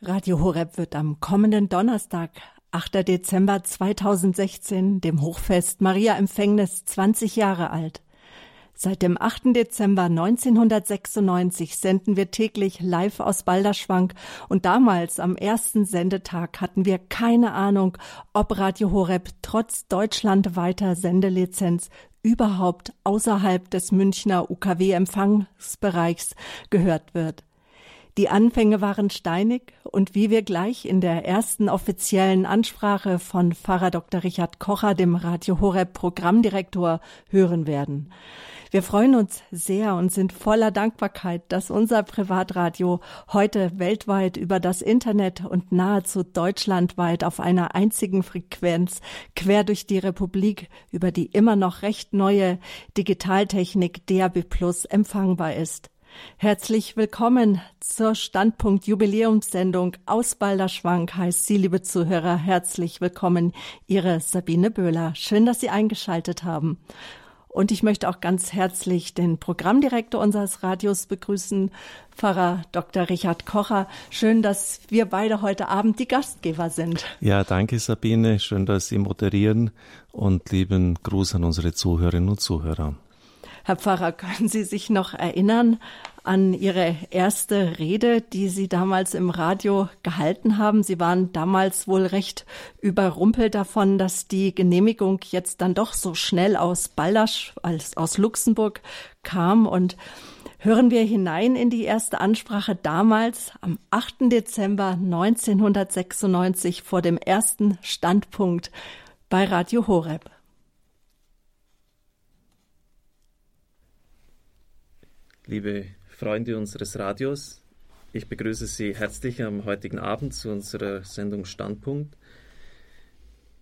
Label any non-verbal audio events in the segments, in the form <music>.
Radio Horeb wird am kommenden Donnerstag, 8. Dezember 2016, dem Hochfest Maria Empfängnis 20 Jahre alt. Seit dem 8. Dezember 1996 senden wir täglich live aus Balderschwank und damals am ersten Sendetag hatten wir keine Ahnung, ob Radio Horeb trotz deutschlandweiter Sendelizenz überhaupt außerhalb des Münchner UKW-Empfangsbereichs gehört wird. Die Anfänge waren steinig und wie wir gleich in der ersten offiziellen Ansprache von Pfarrer Dr. Richard Kocher, dem Radio Horeb Programmdirektor, hören werden. Wir freuen uns sehr und sind voller Dankbarkeit, dass unser Privatradio heute weltweit über das Internet und nahezu deutschlandweit auf einer einzigen Frequenz quer durch die Republik über die immer noch recht neue Digitaltechnik DAB Plus empfangbar ist. Herzlich willkommen zur Standpunkt Jubiläumssendung aus Balderschwank heißt Sie, liebe Zuhörer, herzlich willkommen, Ihre Sabine Böhler. Schön, dass Sie eingeschaltet haben. Und ich möchte auch ganz herzlich den Programmdirektor unseres Radios begrüßen, Pfarrer Dr. Richard Kocher. Schön, dass wir beide heute Abend die Gastgeber sind. Ja, danke Sabine. Schön, dass Sie moderieren und lieben Gruß an unsere Zuhörerinnen und Zuhörer. Herr Pfarrer, können Sie sich noch erinnern an Ihre erste Rede, die Sie damals im Radio gehalten haben? Sie waren damals wohl recht überrumpelt davon, dass die Genehmigung jetzt dann doch so schnell aus Baldasch, als aus Luxemburg kam und Hören wir hinein in die erste Ansprache damals am 8. Dezember 1996 vor dem ersten Standpunkt bei Radio Horeb. Liebe Freunde unseres Radios. Ich begrüße Sie herzlich am heutigen Abend zu unserer Sendung Standpunkt.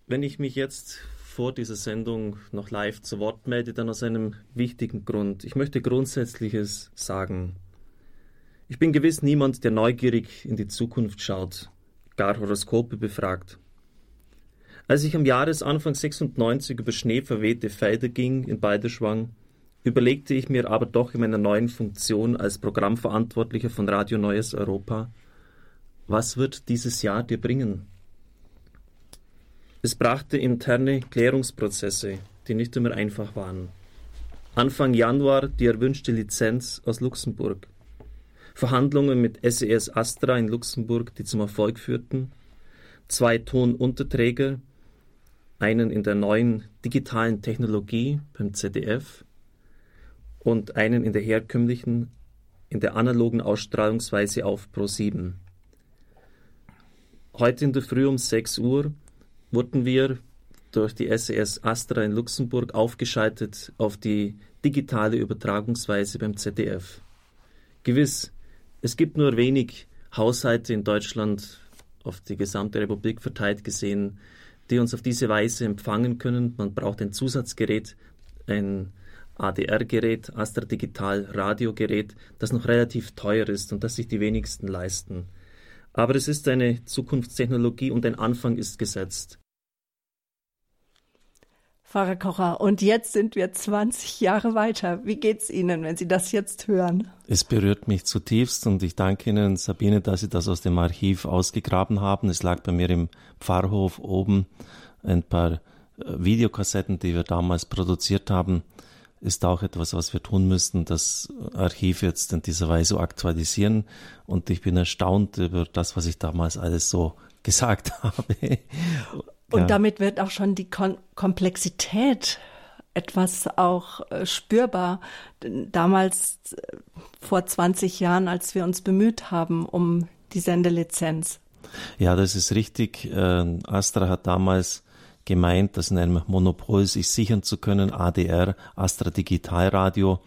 Wenn ich mich jetzt vor dieser Sendung noch live zu Wort melde, dann aus einem wichtigen Grund. Ich möchte Grundsätzliches sagen. Ich bin gewiss niemand, der neugierig in die Zukunft schaut, gar Horoskope befragt. Als ich am Jahresanfang 96 über schneeverwehte Felder ging in Balderschwang, überlegte ich mir aber doch in meiner neuen Funktion als Programmverantwortlicher von Radio Neues Europa, was wird dieses Jahr dir bringen? Es brachte interne Klärungsprozesse, die nicht immer einfach waren. Anfang Januar die erwünschte Lizenz aus Luxemburg. Verhandlungen mit SES Astra in Luxemburg, die zum Erfolg führten. Zwei Tonunterträger, einen in der neuen digitalen Technologie beim ZDF und einen in der herkömmlichen, in der analogen Ausstrahlungsweise auf Pro 7. Heute in der Früh um 6 Uhr wurden wir durch die SES Astra in Luxemburg aufgeschaltet auf die digitale Übertragungsweise beim ZDF. Gewiss, es gibt nur wenig Haushalte in Deutschland auf die gesamte Republik verteilt gesehen, die uns auf diese Weise empfangen können. Man braucht ein Zusatzgerät, ein ADR-Gerät, Astra Digital Radiogerät, das noch relativ teuer ist und das sich die wenigsten leisten. Aber es ist eine Zukunftstechnologie und ein Anfang ist gesetzt. Pfarrer Kocher, und jetzt sind wir 20 Jahre weiter. Wie geht's Ihnen, wenn Sie das jetzt hören? Es berührt mich zutiefst und ich danke Ihnen, Sabine, dass Sie das aus dem Archiv ausgegraben haben. Es lag bei mir im Pfarrhof oben ein paar äh, Videokassetten, die wir damals produziert haben ist auch etwas, was wir tun müssten, das Archiv jetzt in dieser Weise aktualisieren. Und ich bin erstaunt über das, was ich damals alles so <laughs> gesagt habe. Und ja. damit wird auch schon die Kon Komplexität etwas auch äh, spürbar. Damals, äh, vor 20 Jahren, als wir uns bemüht haben um die Sendelizenz. Ja, das ist richtig. Äh, Astra hat damals gemeint, dass in einem Monopol sich sichern zu können, ADR, Astra Digitalradio.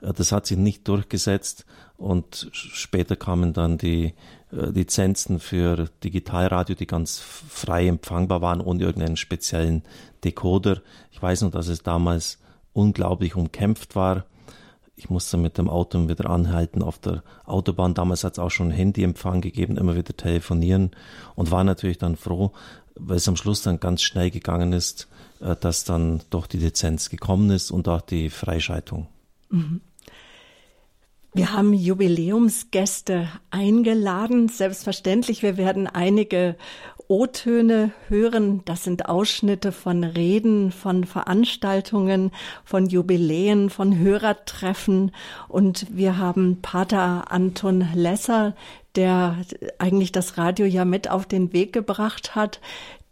Äh, das hat sich nicht durchgesetzt und später kamen dann die äh, Lizenzen für Digitalradio, die ganz frei empfangbar waren, ohne irgendeinen speziellen Decoder. Ich weiß nur, dass es damals unglaublich umkämpft war. Ich musste mit dem Auto wieder anhalten auf der Autobahn. Damals hat es auch schon Handyempfang gegeben, immer wieder telefonieren und war natürlich dann froh, weil es am Schluss dann ganz schnell gegangen ist, äh, dass dann doch die Lizenz gekommen ist und auch die Freischaltung. Mhm. Wir haben Jubiläumsgäste eingeladen. Selbstverständlich, wir werden einige O-Töne hören. Das sind Ausschnitte von Reden, von Veranstaltungen, von Jubiläen, von Hörertreffen. Und wir haben Pater Anton Lesser, der eigentlich das Radio ja mit auf den Weg gebracht hat.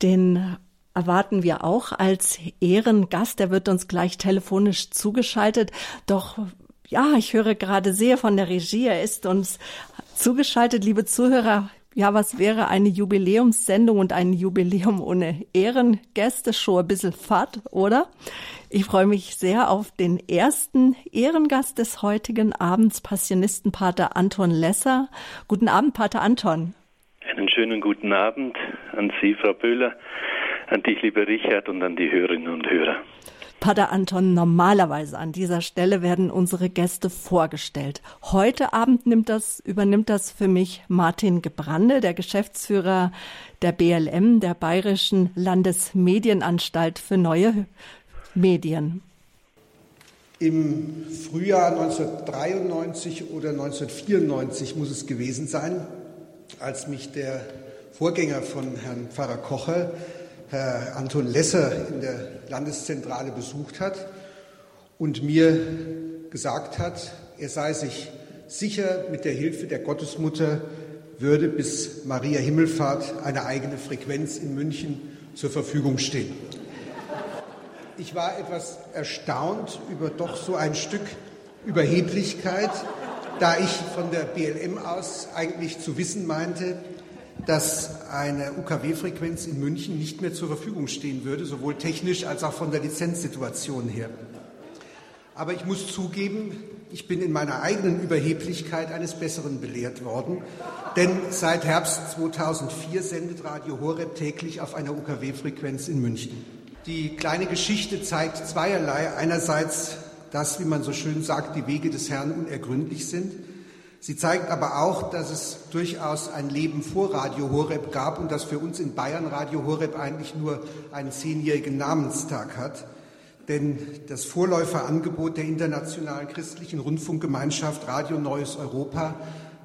Den erwarten wir auch als Ehrengast. Der wird uns gleich telefonisch zugeschaltet. Doch ja, ich höre gerade sehr von der Regie. Er ist uns zugeschaltet, liebe Zuhörer. Ja, was wäre eine Jubiläumssendung und ein Jubiläum ohne Ehrengäste? Schon ein bisschen fad, oder? Ich freue mich sehr auf den ersten Ehrengast des heutigen Abends, Passionistenpater Anton Lesser. Guten Abend, Pater Anton. Einen schönen guten Abend an Sie, Frau Böhler, an dich, lieber Richard, und an die Hörerinnen und Hörer. Pater Anton, normalerweise an dieser Stelle werden unsere Gäste vorgestellt. Heute Abend nimmt das, übernimmt das für mich Martin Gebrande, der Geschäftsführer der BLM, der Bayerischen Landesmedienanstalt für neue Medien. Im Frühjahr 1993 oder 1994 muss es gewesen sein, als mich der Vorgänger von Herrn Pfarrer Kocher Herr Anton Lesser in der Landeszentrale besucht hat und mir gesagt hat, er sei sich sicher, mit der Hilfe der Gottesmutter würde bis Maria Himmelfahrt eine eigene Frequenz in München zur Verfügung stehen. Ich war etwas erstaunt über doch so ein Stück Überheblichkeit, da ich von der BLM aus eigentlich zu wissen meinte, dass eine UKW-Frequenz in München nicht mehr zur Verfügung stehen würde, sowohl technisch als auch von der Lizenzsituation her. Aber ich muss zugeben, ich bin in meiner eigenen Überheblichkeit eines Besseren belehrt worden, denn seit Herbst 2004 sendet Radio Horeb täglich auf einer UKW-Frequenz in München. Die kleine Geschichte zeigt zweierlei. Einerseits, dass, wie man so schön sagt, die Wege des Herrn unergründlich sind. Sie zeigt aber auch, dass es durchaus ein Leben vor Radio Horeb gab und dass für uns in Bayern Radio Horeb eigentlich nur einen zehnjährigen Namenstag hat. Denn das Vorläuferangebot der internationalen christlichen Rundfunkgemeinschaft Radio Neues Europa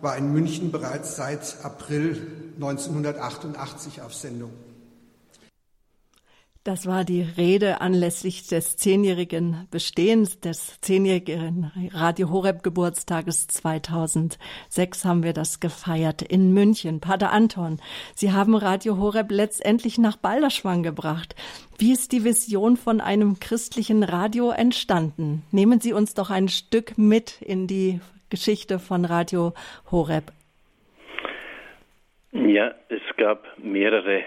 war in München bereits seit April 1988 auf Sendung. Das war die Rede anlässlich des zehnjährigen Bestehens des zehnjährigen Radio Horeb Geburtstages 2006 haben wir das gefeiert in München. Pater Anton, Sie haben Radio Horeb letztendlich nach Balderschwang gebracht. Wie ist die Vision von einem christlichen Radio entstanden? Nehmen Sie uns doch ein Stück mit in die Geschichte von Radio Horeb. Ja, es gab mehrere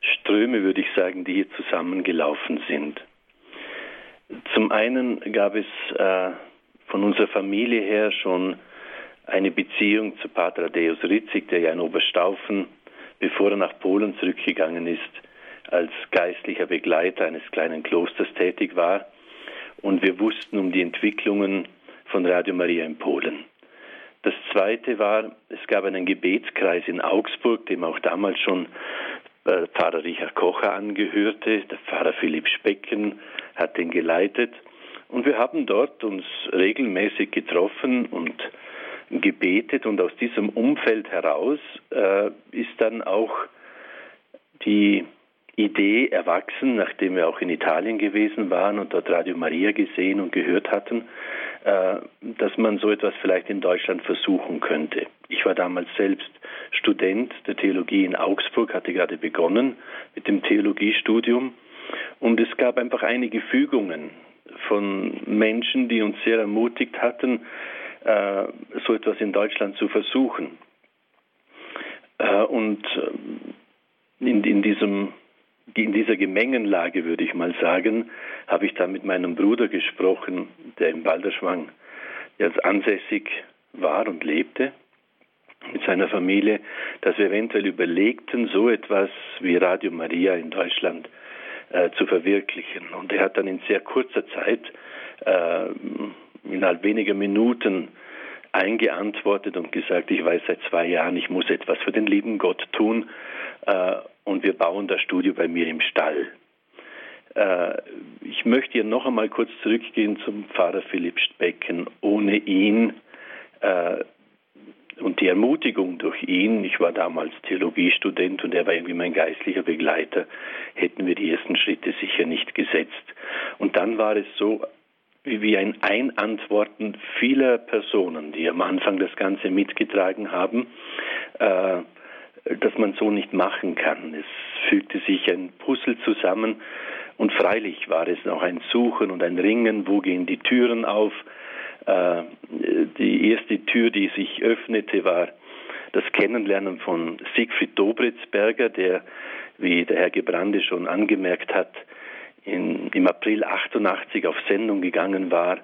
Ströme, würde ich sagen, die hier zusammengelaufen sind. Zum einen gab es äh, von unserer Familie her schon eine Beziehung zu Pater Adeus Ritzig, der ja in Oberstaufen, bevor er nach Polen zurückgegangen ist, als geistlicher Begleiter eines kleinen Klosters tätig war. Und wir wussten um die Entwicklungen von Radio Maria in Polen. Das zweite war, es gab einen Gebetskreis in Augsburg, dem auch damals schon äh, Pfarrer Richard Kocher angehörte. Der Pfarrer Philipp Specken hat den geleitet. Und wir haben dort uns regelmäßig getroffen und gebetet. Und aus diesem Umfeld heraus äh, ist dann auch die Idee erwachsen, nachdem wir auch in Italien gewesen waren und dort Radio Maria gesehen und gehört hatten, dass man so etwas vielleicht in Deutschland versuchen könnte. Ich war damals selbst Student der Theologie in Augsburg, hatte gerade begonnen mit dem Theologiestudium und es gab einfach einige Fügungen von Menschen, die uns sehr ermutigt hatten, äh, so etwas in Deutschland zu versuchen. Äh, und in, in diesem in dieser Gemengenlage, würde ich mal sagen, habe ich dann mit meinem Bruder gesprochen, der in Balderschwang jetzt ansässig war und lebte mit seiner Familie, dass wir eventuell überlegten, so etwas wie Radio Maria in Deutschland äh, zu verwirklichen. Und er hat dann in sehr kurzer Zeit, äh, innerhalb weniger Minuten, eingeantwortet und gesagt, ich weiß seit zwei Jahren, ich muss etwas für den lieben Gott tun äh, und wir bauen das Studio bei mir im Stall. Äh, ich möchte hier noch einmal kurz zurückgehen zum Pfarrer Philipp Specken. Ohne ihn äh, und die Ermutigung durch ihn, ich war damals Theologiestudent und er war irgendwie mein geistlicher Begleiter, hätten wir die ersten Schritte sicher nicht gesetzt. Und dann war es so, wie ein Einantworten vieler Personen, die am Anfang das Ganze mitgetragen haben, äh, dass man so nicht machen kann. Es fügte sich ein Puzzle zusammen und freilich war es noch ein Suchen und ein Ringen, wo gehen die Türen auf, äh, die erste Tür, die sich öffnete, war das Kennenlernen von Siegfried Dobritzberger, der, wie der Herr Gebrande schon angemerkt hat, in, im April 88 auf Sendung gegangen war,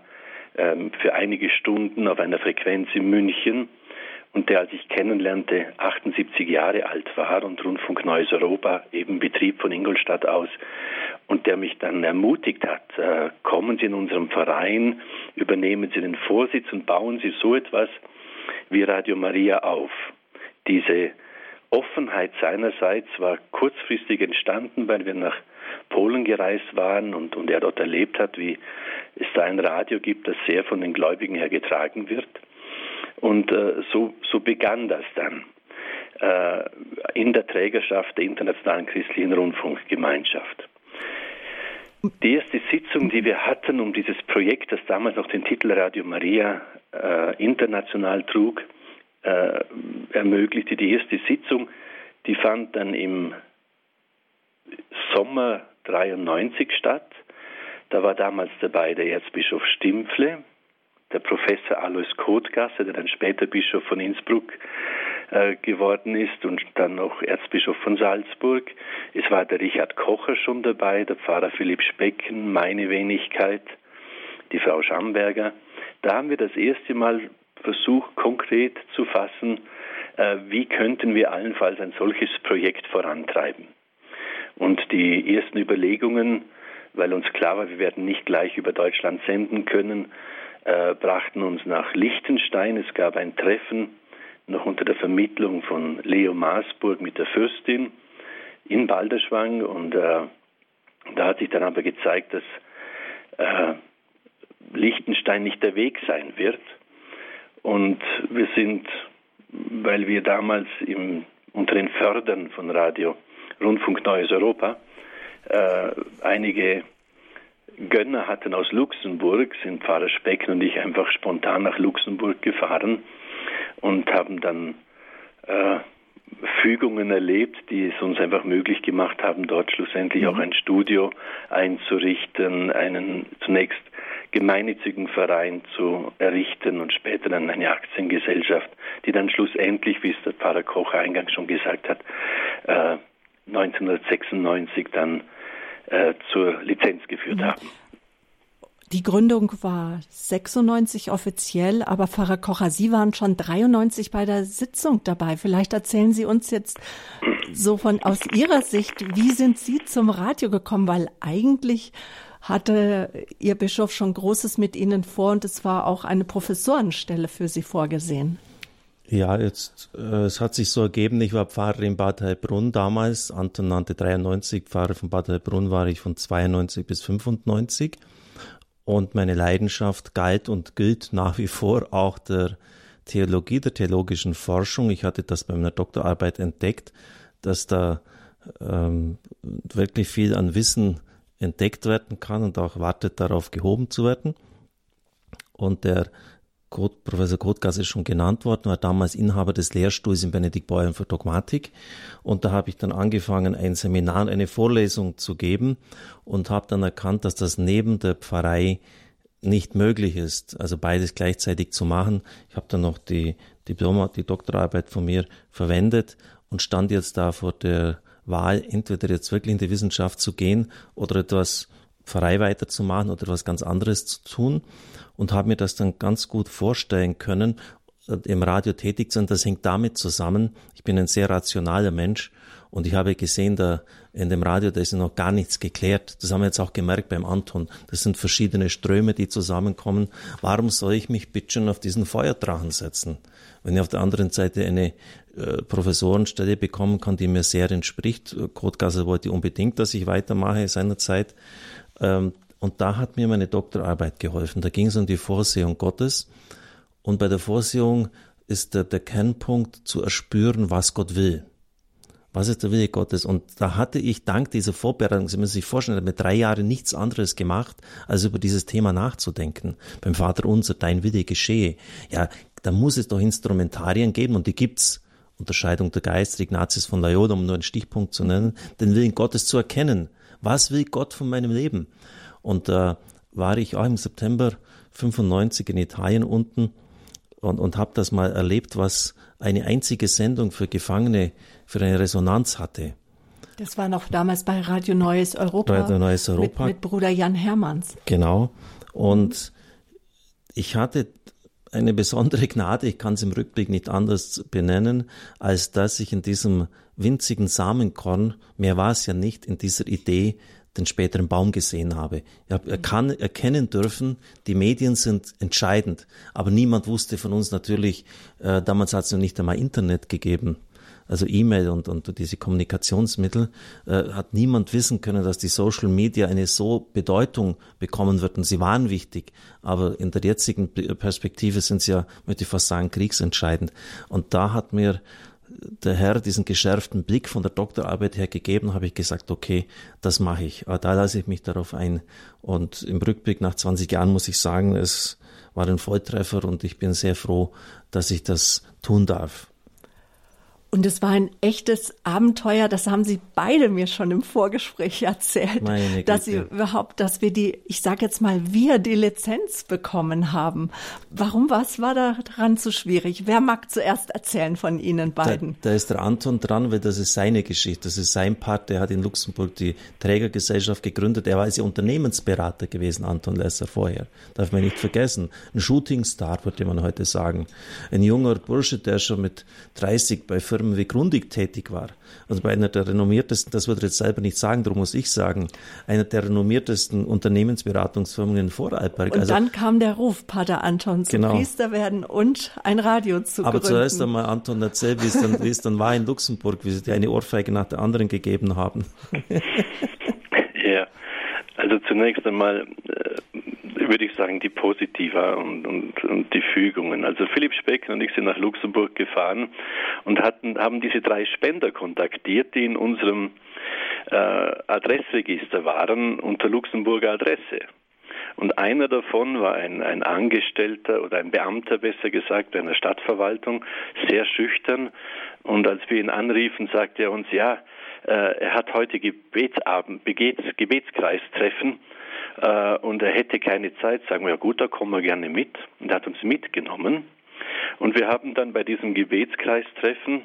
ähm, für einige Stunden auf einer Frequenz in München und der, als ich kennenlernte, 78 Jahre alt war und Rundfunk Neues Europa eben betrieb von Ingolstadt aus und der mich dann ermutigt hat, äh, kommen Sie in unserem Verein, übernehmen Sie den Vorsitz und bauen Sie so etwas wie Radio Maria auf. Diese Offenheit seinerseits war kurzfristig entstanden, weil wir nach Polen gereist waren und, und er dort erlebt hat, wie es da ein Radio gibt, das sehr von den Gläubigen her getragen wird. Und äh, so, so begann das dann äh, in der Trägerschaft der Internationalen Christlichen Rundfunkgemeinschaft. Die erste Sitzung, die wir hatten, um dieses Projekt, das damals noch den Titel Radio Maria äh, international trug, äh, ermöglichte, die erste Sitzung, die fand dann im Sommer 93 statt. Da war damals dabei der Erzbischof Stimpfle, der Professor Alois Kotgasse, der dann später Bischof von Innsbruck äh, geworden ist und dann noch Erzbischof von Salzburg. Es war der Richard Kocher schon dabei, der Pfarrer Philipp Specken, meine Wenigkeit, die Frau Schamberger. Da haben wir das erste Mal versucht, konkret zu fassen, äh, wie könnten wir allenfalls ein solches Projekt vorantreiben. Und die ersten Überlegungen, weil uns klar war, wir werden nicht gleich über Deutschland senden können, äh, brachten uns nach Liechtenstein. Es gab ein Treffen noch unter der Vermittlung von Leo Maasburg mit der Fürstin in Balderschwang und äh, da hat sich dann aber gezeigt, dass äh, Liechtenstein nicht der Weg sein wird. Und wir sind, weil wir damals im, unter den Fördern von Radio Rundfunk Neues Europa äh, einige Gönner hatten aus Luxemburg, sind Pfarrer Specken und ich einfach spontan nach Luxemburg gefahren und haben dann äh, Fügungen erlebt, die es uns einfach möglich gemacht haben, dort schlussendlich mhm. auch ein Studio einzurichten, einen zunächst gemeinnützigen Verein zu errichten und später dann eine Aktiengesellschaft, die dann schlussendlich, wie es der Pfarrer Koch eingangs schon gesagt hat, äh, 1996 dann äh, zur Lizenz geführt mhm. haben. Die Gründung war 96 offiziell, aber Pfarrer Kocher, Sie waren schon 93 bei der Sitzung dabei. Vielleicht erzählen Sie uns jetzt so von aus Ihrer Sicht, wie sind Sie zum Radio gekommen? Weil eigentlich hatte Ihr Bischof schon Großes mit Ihnen vor und es war auch eine Professorenstelle für Sie vorgesehen. Ja, jetzt, äh, es hat sich so ergeben, ich war Pfarrer in Bad Heilbrunn damals, Anton nannte 93, Pfarrer von Bad Heilbrunn war ich von 92 bis 95 und meine Leidenschaft galt und gilt nach wie vor auch der Theologie, der theologischen Forschung. Ich hatte das bei meiner Doktorarbeit entdeckt, dass da ähm, wirklich viel an Wissen entdeckt werden kann und auch wartet darauf gehoben zu werden. Und der Professor Kotgas ist schon genannt worden, war damals Inhaber des Lehrstuhls in Benedikt Beuern für Dogmatik. Und da habe ich dann angefangen, ein Seminar, eine Vorlesung zu geben und habe dann erkannt, dass das neben der Pfarrei nicht möglich ist, also beides gleichzeitig zu machen. Ich habe dann noch die Diplom, die Doktorarbeit von mir verwendet und stand jetzt da vor der Wahl, entweder jetzt wirklich in die Wissenschaft zu gehen oder etwas Pfarrei weiterzumachen oder etwas ganz anderes zu tun und habe mir das dann ganz gut vorstellen können, äh, im Radio tätig zu sein. Das hängt damit zusammen. Ich bin ein sehr rationaler Mensch und ich habe gesehen, da in dem Radio, da ist noch gar nichts geklärt. Das haben wir jetzt auch gemerkt beim Anton. Das sind verschiedene Ströme, die zusammenkommen. Warum soll ich mich bitte schon auf diesen Feuerdrachen setzen? Wenn ich auf der anderen Seite eine äh, Professorenstelle bekommen kann, die mir sehr entspricht. Kotgasser wollte unbedingt, dass ich weitermache seinerzeit. Ähm, Und da hat mir meine Doktorarbeit geholfen. Da ging es um die Vorsehung Gottes. Und bei der Vorsehung ist der, der Kernpunkt zu erspüren, was Gott will. Was ist der Wille Gottes? Und da hatte ich dank dieser Vorbereitung, Sie müssen sich vorstellen, mit drei Jahren nichts anderes gemacht, als über dieses Thema nachzudenken. Beim Vater unser, dein Wille geschehe. Ja, da muss es doch Instrumentarien geben und die gibt's. Unterscheidung der Geister, Ignatius von Loyola, um nur einen Stichpunkt zu nennen, den Willen Gottes zu erkennen. Was will Gott von meinem Leben? Und da äh, war ich auch im September 95 in Italien unten und, und habe das mal erlebt, was eine einzige Sendung für Gefangene für eine Resonanz hatte. Das war noch damals bei Radio Neues Europa. Radio Neues Europa. Mit, mit Bruder Jan Hermanns. Genau. Und ich hatte eine besondere Gnade, ich kann es im Rückblick nicht anders benennen, als dass ich in diesem winzigen Samenkorn, mehr war es ja nicht, in dieser Idee den späteren Baum gesehen habe. Ich habe erkennen dürfen, die Medien sind entscheidend, aber niemand wusste von uns natürlich, äh, damals hat es noch nicht einmal Internet gegeben, also E-Mail und, und diese Kommunikationsmittel, äh, hat niemand wissen können, dass die Social Media eine so Bedeutung bekommen wird. Und sie waren wichtig, aber in der jetzigen Perspektive sind sie ja, möchte ich fast sagen, kriegsentscheidend. Und da hat mir der Herr diesen geschärften Blick von der Doktorarbeit her gegeben, habe ich gesagt, okay, das mache ich. Da lasse ich mich darauf ein. Und im Rückblick nach 20 Jahren muss ich sagen, es war ein Volltreffer und ich bin sehr froh, dass ich das tun darf. Und es war ein echtes Abenteuer, das haben Sie beide mir schon im Vorgespräch erzählt, Meine dass Sie überhaupt, dass wir die, ich sage jetzt mal, wir die Lizenz bekommen haben. Warum, was war daran so schwierig? Wer mag zuerst erzählen von Ihnen beiden? Da, da ist der Anton dran, weil das ist seine Geschichte, das ist sein Part, der hat in Luxemburg die Trägergesellschaft gegründet, er war ja Unternehmensberater gewesen, Anton Lesser vorher, darf man nicht vergessen. Ein Shootingstar, würde man heute sagen. Ein junger Bursche, der schon mit 30 bei Firmen wie Grundig tätig war. Also bei einer der renommiertesten, das würde er jetzt selber nicht sagen, darum muss ich sagen, einer der renommiertesten Unternehmensberatungsfirmen in Vorarlberg. Und also, dann kam der Ruf, Pater Anton, zu genau. Priester werden und ein Radio zu Aber gründen. zuerst einmal, Anton, erzähl, wie es dann, wie es dann war in Luxemburg, wie sie dir eine Ohrfeige nach der anderen gegeben haben. <laughs> ja, also zunächst einmal würde ich sagen, die Positiva und, und, und die Fügungen. Also Philipp Speck und ich sind nach Luxemburg gefahren und hatten, haben diese drei Spender kontaktiert, die in unserem äh, Adressregister waren unter Luxemburger Adresse. Und einer davon war ein, ein Angestellter oder ein Beamter, besser gesagt, einer Stadtverwaltung, sehr schüchtern. Und als wir ihn anriefen, sagte er uns, ja, äh, er hat heute Gebetsabend, Gebets, Gebetskreistreffen äh, und er hätte keine Zeit, sagen wir, ja gut, da kommen wir gerne mit. Und er hat uns mitgenommen. Und wir haben dann bei diesem Gebetskreistreffen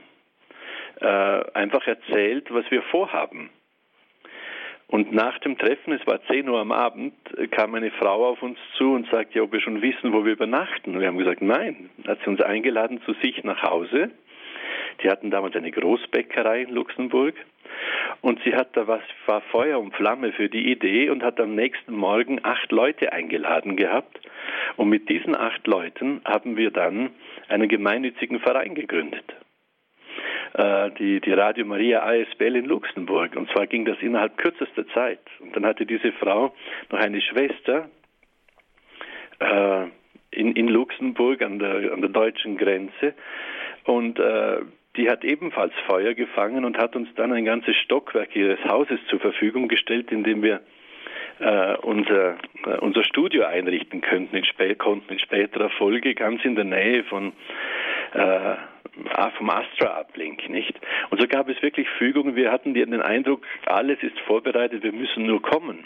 äh, einfach erzählt, was wir vorhaben. Und nach dem Treffen, es war 10 Uhr am Abend, kam eine Frau auf uns zu und sagte, ob wir schon wissen, wo wir übernachten. Und wir haben gesagt, nein. Dann hat sie uns eingeladen zu sich nach Hause. Die hatten damals eine Großbäckerei in Luxemburg. Und sie hat da was, war Feuer und Flamme für die Idee und hat am nächsten Morgen acht Leute eingeladen gehabt. Und mit diesen acht Leuten haben wir dann einen gemeinnützigen Verein gegründet. Äh, die, die Radio Maria ASBL in Luxemburg. Und zwar ging das innerhalb kürzester Zeit. Und dann hatte diese Frau noch eine Schwester, äh, in, in Luxemburg an der, an der deutschen Grenze. Und äh, die hat ebenfalls Feuer gefangen und hat uns dann ein ganzes Stockwerk ihres Hauses zur Verfügung gestellt, in dem wir äh, unser, äh, unser Studio einrichten könnten in, spä konnten in späterer Folge, ganz in der Nähe von äh, vom Astra-Uplink, nicht? Und so gab es wirklich Fügungen. Wir hatten den Eindruck, alles ist vorbereitet, wir müssen nur kommen.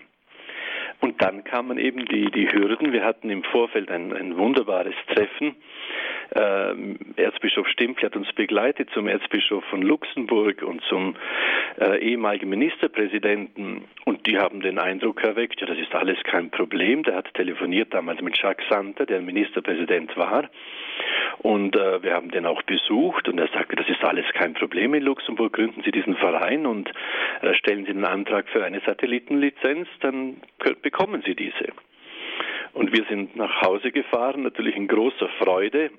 Und dann kamen eben die, die Hürden. Wir hatten im Vorfeld ein, ein wunderbares Treffen äh, Erzbischof Stimpel hat uns begleitet zum Erzbischof von Luxemburg und zum äh, ehemaligen Ministerpräsidenten und die haben den Eindruck erweckt, ja, das ist alles kein Problem. Der hat telefoniert damals mit Jacques Santer, der Ministerpräsident war. Und äh, wir haben den auch besucht und er sagte, das ist alles kein Problem in Luxemburg, gründen Sie diesen Verein und äh, stellen Sie den Antrag für eine Satellitenlizenz, dann bekommen Sie diese. Und wir sind nach Hause gefahren, natürlich in großer Freude,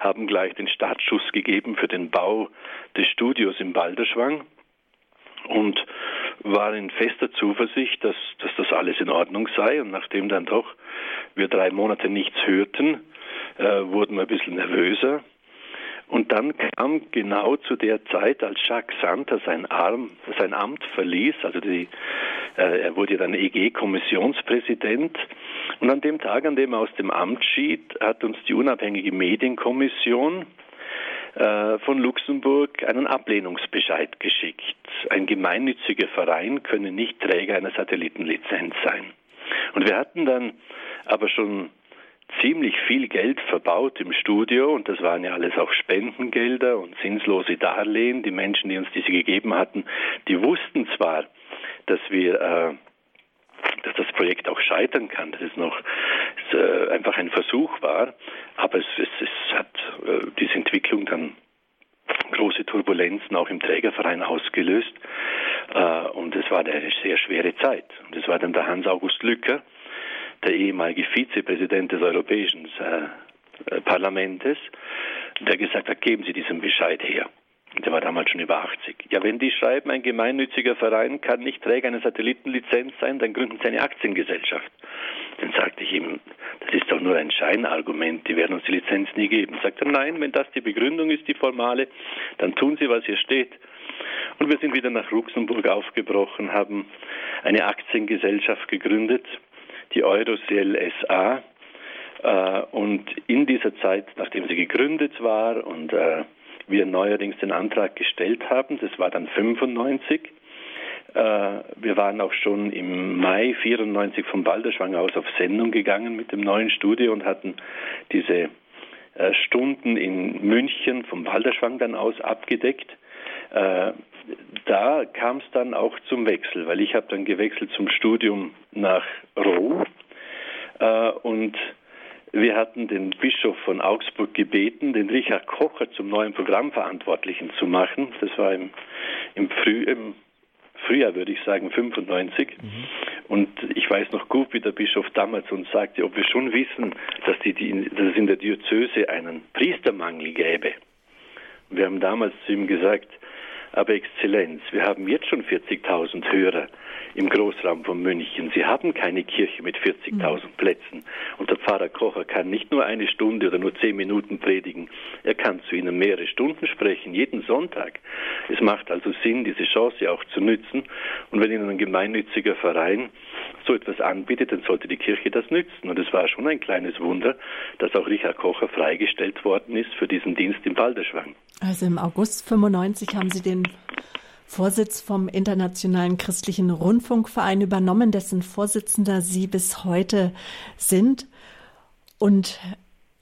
haben gleich den Startschuss gegeben für den Bau des Studios im Balderschwang. Und war in fester Zuversicht, dass, dass das alles in Ordnung sei. Und nachdem dann doch wir drei Monate nichts hörten, äh, wurden wir ein bisschen nervöser. Und dann kam genau zu der Zeit, als Jacques Santer sein, Arm, sein Amt verließ, also die, er wurde dann EG-Kommissionspräsident. Und an dem Tag, an dem er aus dem Amt schied, hat uns die unabhängige Medienkommission äh, von Luxemburg einen Ablehnungsbescheid geschickt. Ein gemeinnütziger Verein könne nicht Träger einer Satellitenlizenz sein. Und wir hatten dann aber schon ziemlich viel Geld verbaut im Studio und das waren ja alles auch Spendengelder und zinslose Darlehen. Die Menschen, die uns diese gegeben hatten, die wussten zwar, dass wir äh, dass das Projekt auch scheitern kann, dass es noch es, äh, einfach ein Versuch war, aber es, es, es hat äh, diese Entwicklung dann große Turbulenzen auch im Trägerverein ausgelöst äh, und es war eine sehr schwere Zeit. Und es war dann der Hans-August Lücker, der ehemalige Vizepräsident des Europäischen äh, Parlaments, der gesagt hat, geben Sie diesen Bescheid her. Der war damals schon über 80. Ja, wenn die schreiben, ein gemeinnütziger Verein kann nicht Träger einer Satellitenlizenz sein, dann gründen sie eine Aktiengesellschaft. Dann sagte ich ihm, das ist doch nur ein Scheinargument, die werden uns die Lizenz nie geben. Sagt er, nein, wenn das die Begründung ist, die formale, dann tun Sie, was hier steht. Und wir sind wieder nach Luxemburg aufgebrochen, haben eine Aktiengesellschaft gegründet, die Eurocell SA. Äh, und in dieser Zeit, nachdem sie gegründet war und äh, wir neuerdings den Antrag gestellt haben, das war dann 95, äh, wir waren auch schon im Mai 94 vom Balderschwang aus auf Sendung gegangen mit dem neuen Studio und hatten diese Stunden in München vom Balderschwang dann aus abgedeckt. Da kam es dann auch zum Wechsel, weil ich habe dann gewechselt zum Studium nach Rom äh, und wir hatten den Bischof von Augsburg gebeten, den Richard Kocher zum neuen Programmverantwortlichen zu machen. Das war im, im, Früh, im Frühjahr, würde ich sagen, 95. Mhm. Und ich weiß noch gut, wie der Bischof damals uns sagte, ob wir schon wissen, dass, die, die, dass es in der Diözese einen Priestermangel gäbe. Wir haben damals zu ihm gesagt, aber Exzellenz, wir haben jetzt schon 40.000 Hörer im Großraum von München. Sie haben keine Kirche mit 40.000 mhm. Plätzen. Und der Pfarrer Kocher kann nicht nur eine Stunde oder nur zehn Minuten predigen. Er kann zu Ihnen mehrere Stunden sprechen, jeden Sonntag. Es macht also Sinn, diese Chance auch zu nützen. Und wenn Ihnen ein gemeinnütziger Verein so etwas anbietet, dann sollte die Kirche das nützen. Und es war schon ein kleines Wunder, dass auch Richard Kocher freigestellt worden ist für diesen Dienst im Balderschwang. Also im August 95 haben Sie den Vorsitz vom Internationalen Christlichen Rundfunkverein übernommen, dessen Vorsitzender Sie bis heute sind. Und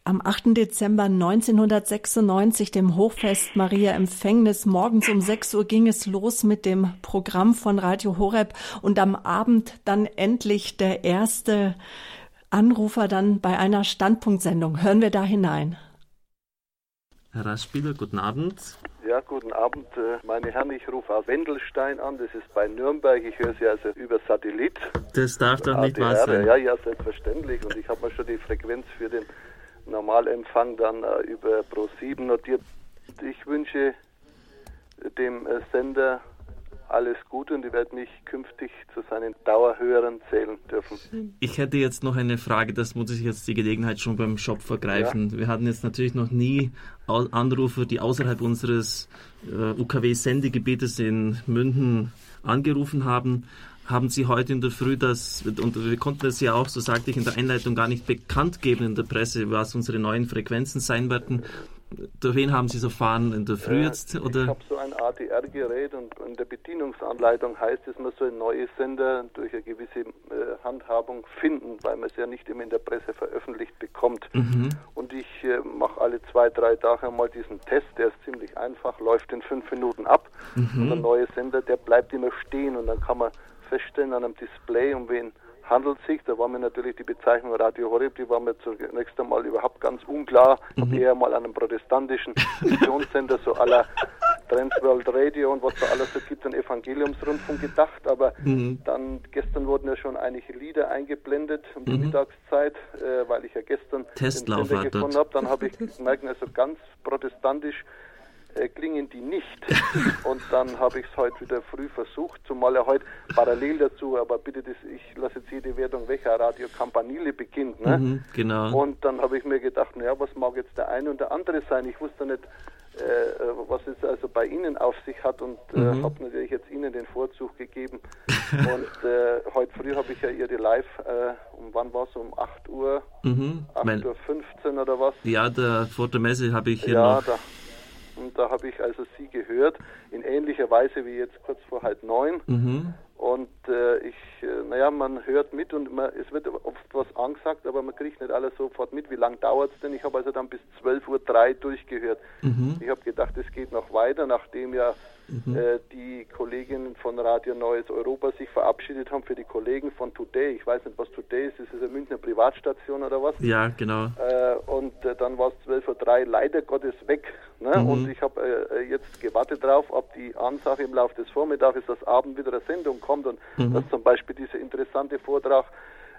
am 8. Dezember 1996, dem Hochfest Maria Empfängnis, morgens um 6 Uhr ging es los mit dem Programm von Radio Horeb und am Abend dann endlich der erste Anrufer dann bei einer Standpunktsendung. Hören wir da hinein. Herr Raspieler, guten Abend. Ja, guten Abend, äh, meine Herren. Ich rufe aus Wendelstein an. Das ist bei Nürnberg. Ich höre Sie also über Satellit. Das darf doch nicht wahr sein. Ja, ja, selbstverständlich. Und ich habe mir schon die Frequenz für den Normalempfang dann äh, über Pro 7 notiert. Ich wünsche dem äh, Sender alles Gute und ich werde mich künftig zu seinen Dauerhörern zählen dürfen. Ich hätte jetzt noch eine Frage, das muss ich jetzt die Gelegenheit schon beim Shop vergreifen. Ja. Wir hatten jetzt natürlich noch nie Anrufer, die außerhalb unseres äh, UKW-Sendegebietes in München angerufen haben. Haben Sie heute in der Früh das, und wir konnten das ja auch, so sagte ich in der Einleitung, gar nicht bekannt geben in der Presse, was unsere neuen Frequenzen sein werden. Durch wen haben Sie so fahren in der Früh jetzt? Oder? Ich habe so ein ADR-Gerät und in der Bedienungsanleitung heißt es, man soll neue Sender durch eine gewisse äh, Handhabung finden, weil man es ja nicht immer in der Presse veröffentlicht bekommt. Mhm. Und ich äh, mache alle zwei, drei Tage mal diesen Test, der ist ziemlich einfach, läuft in fünf Minuten ab. Mhm. Und der neue Sender, der bleibt immer stehen und dann kann man feststellen an einem Display, um wen handelt sich. Da war mir natürlich die Bezeichnung Radio Horeb, die war mir zunächst einmal überhaupt ganz unklar. Ich habe mhm. eher mal an einem protestantischen Missionssender, so aller Transworld Radio und was da alles so gibt, an Evangeliumsrundfunk gedacht. Aber mhm. dann, gestern wurden ja schon einige Lieder eingeblendet um die mhm. Mittagszeit, äh, weil ich ja gestern Testlauf den Sender gefunden habe. Dann habe ich gemerkt, also ganz protestantisch äh, klingen die nicht. <laughs> Und dann habe ich es heute wieder früh versucht, zumal er heute parallel dazu, aber bitte, das, ich lasse jetzt jede Wertung weg, Radio Campanile beginnt. Ne? Mhm, genau. Und dann habe ich mir gedacht, naja, was mag jetzt der eine und der andere sein? Ich wusste nicht, äh, was es also bei Ihnen auf sich hat und äh, mhm. habe natürlich jetzt Ihnen den Vorzug gegeben. <laughs> und äh, heute früh habe ich ja Ihre Live, äh, um wann war es, um 8 Uhr, mhm. 8 Uhr 15 oder was? Ja, der, vor der Messe habe ich hier ja, noch... Da, und da habe ich also Sie gehört, in ähnlicher Weise wie jetzt kurz vor halb neun. Mhm. Und äh, ich, äh, naja, man hört mit und man, es wird oft was angesagt, aber man kriegt nicht alles sofort mit. Wie lange dauert es denn? Ich habe also dann bis 12.03 Uhr durchgehört. Mhm. Ich habe gedacht, es geht noch weiter, nachdem ja mhm. äh, die Kolleginnen von Radio Neues Europa sich verabschiedet haben für die Kollegen von Today. Ich weiß nicht, was Today ist. Ist es eine Münchner Privatstation oder was? Ja, genau. Äh, und äh, dann war es 12.03 Uhr leider Gottes weg. Ne? Mhm. Und ich habe äh, äh, jetzt gewartet darauf, ob die Ansage im Laufe des Vormittags, dass Abend wieder eine Sendung kommt und mhm. dass zum Beispiel dieser interessante Vortrag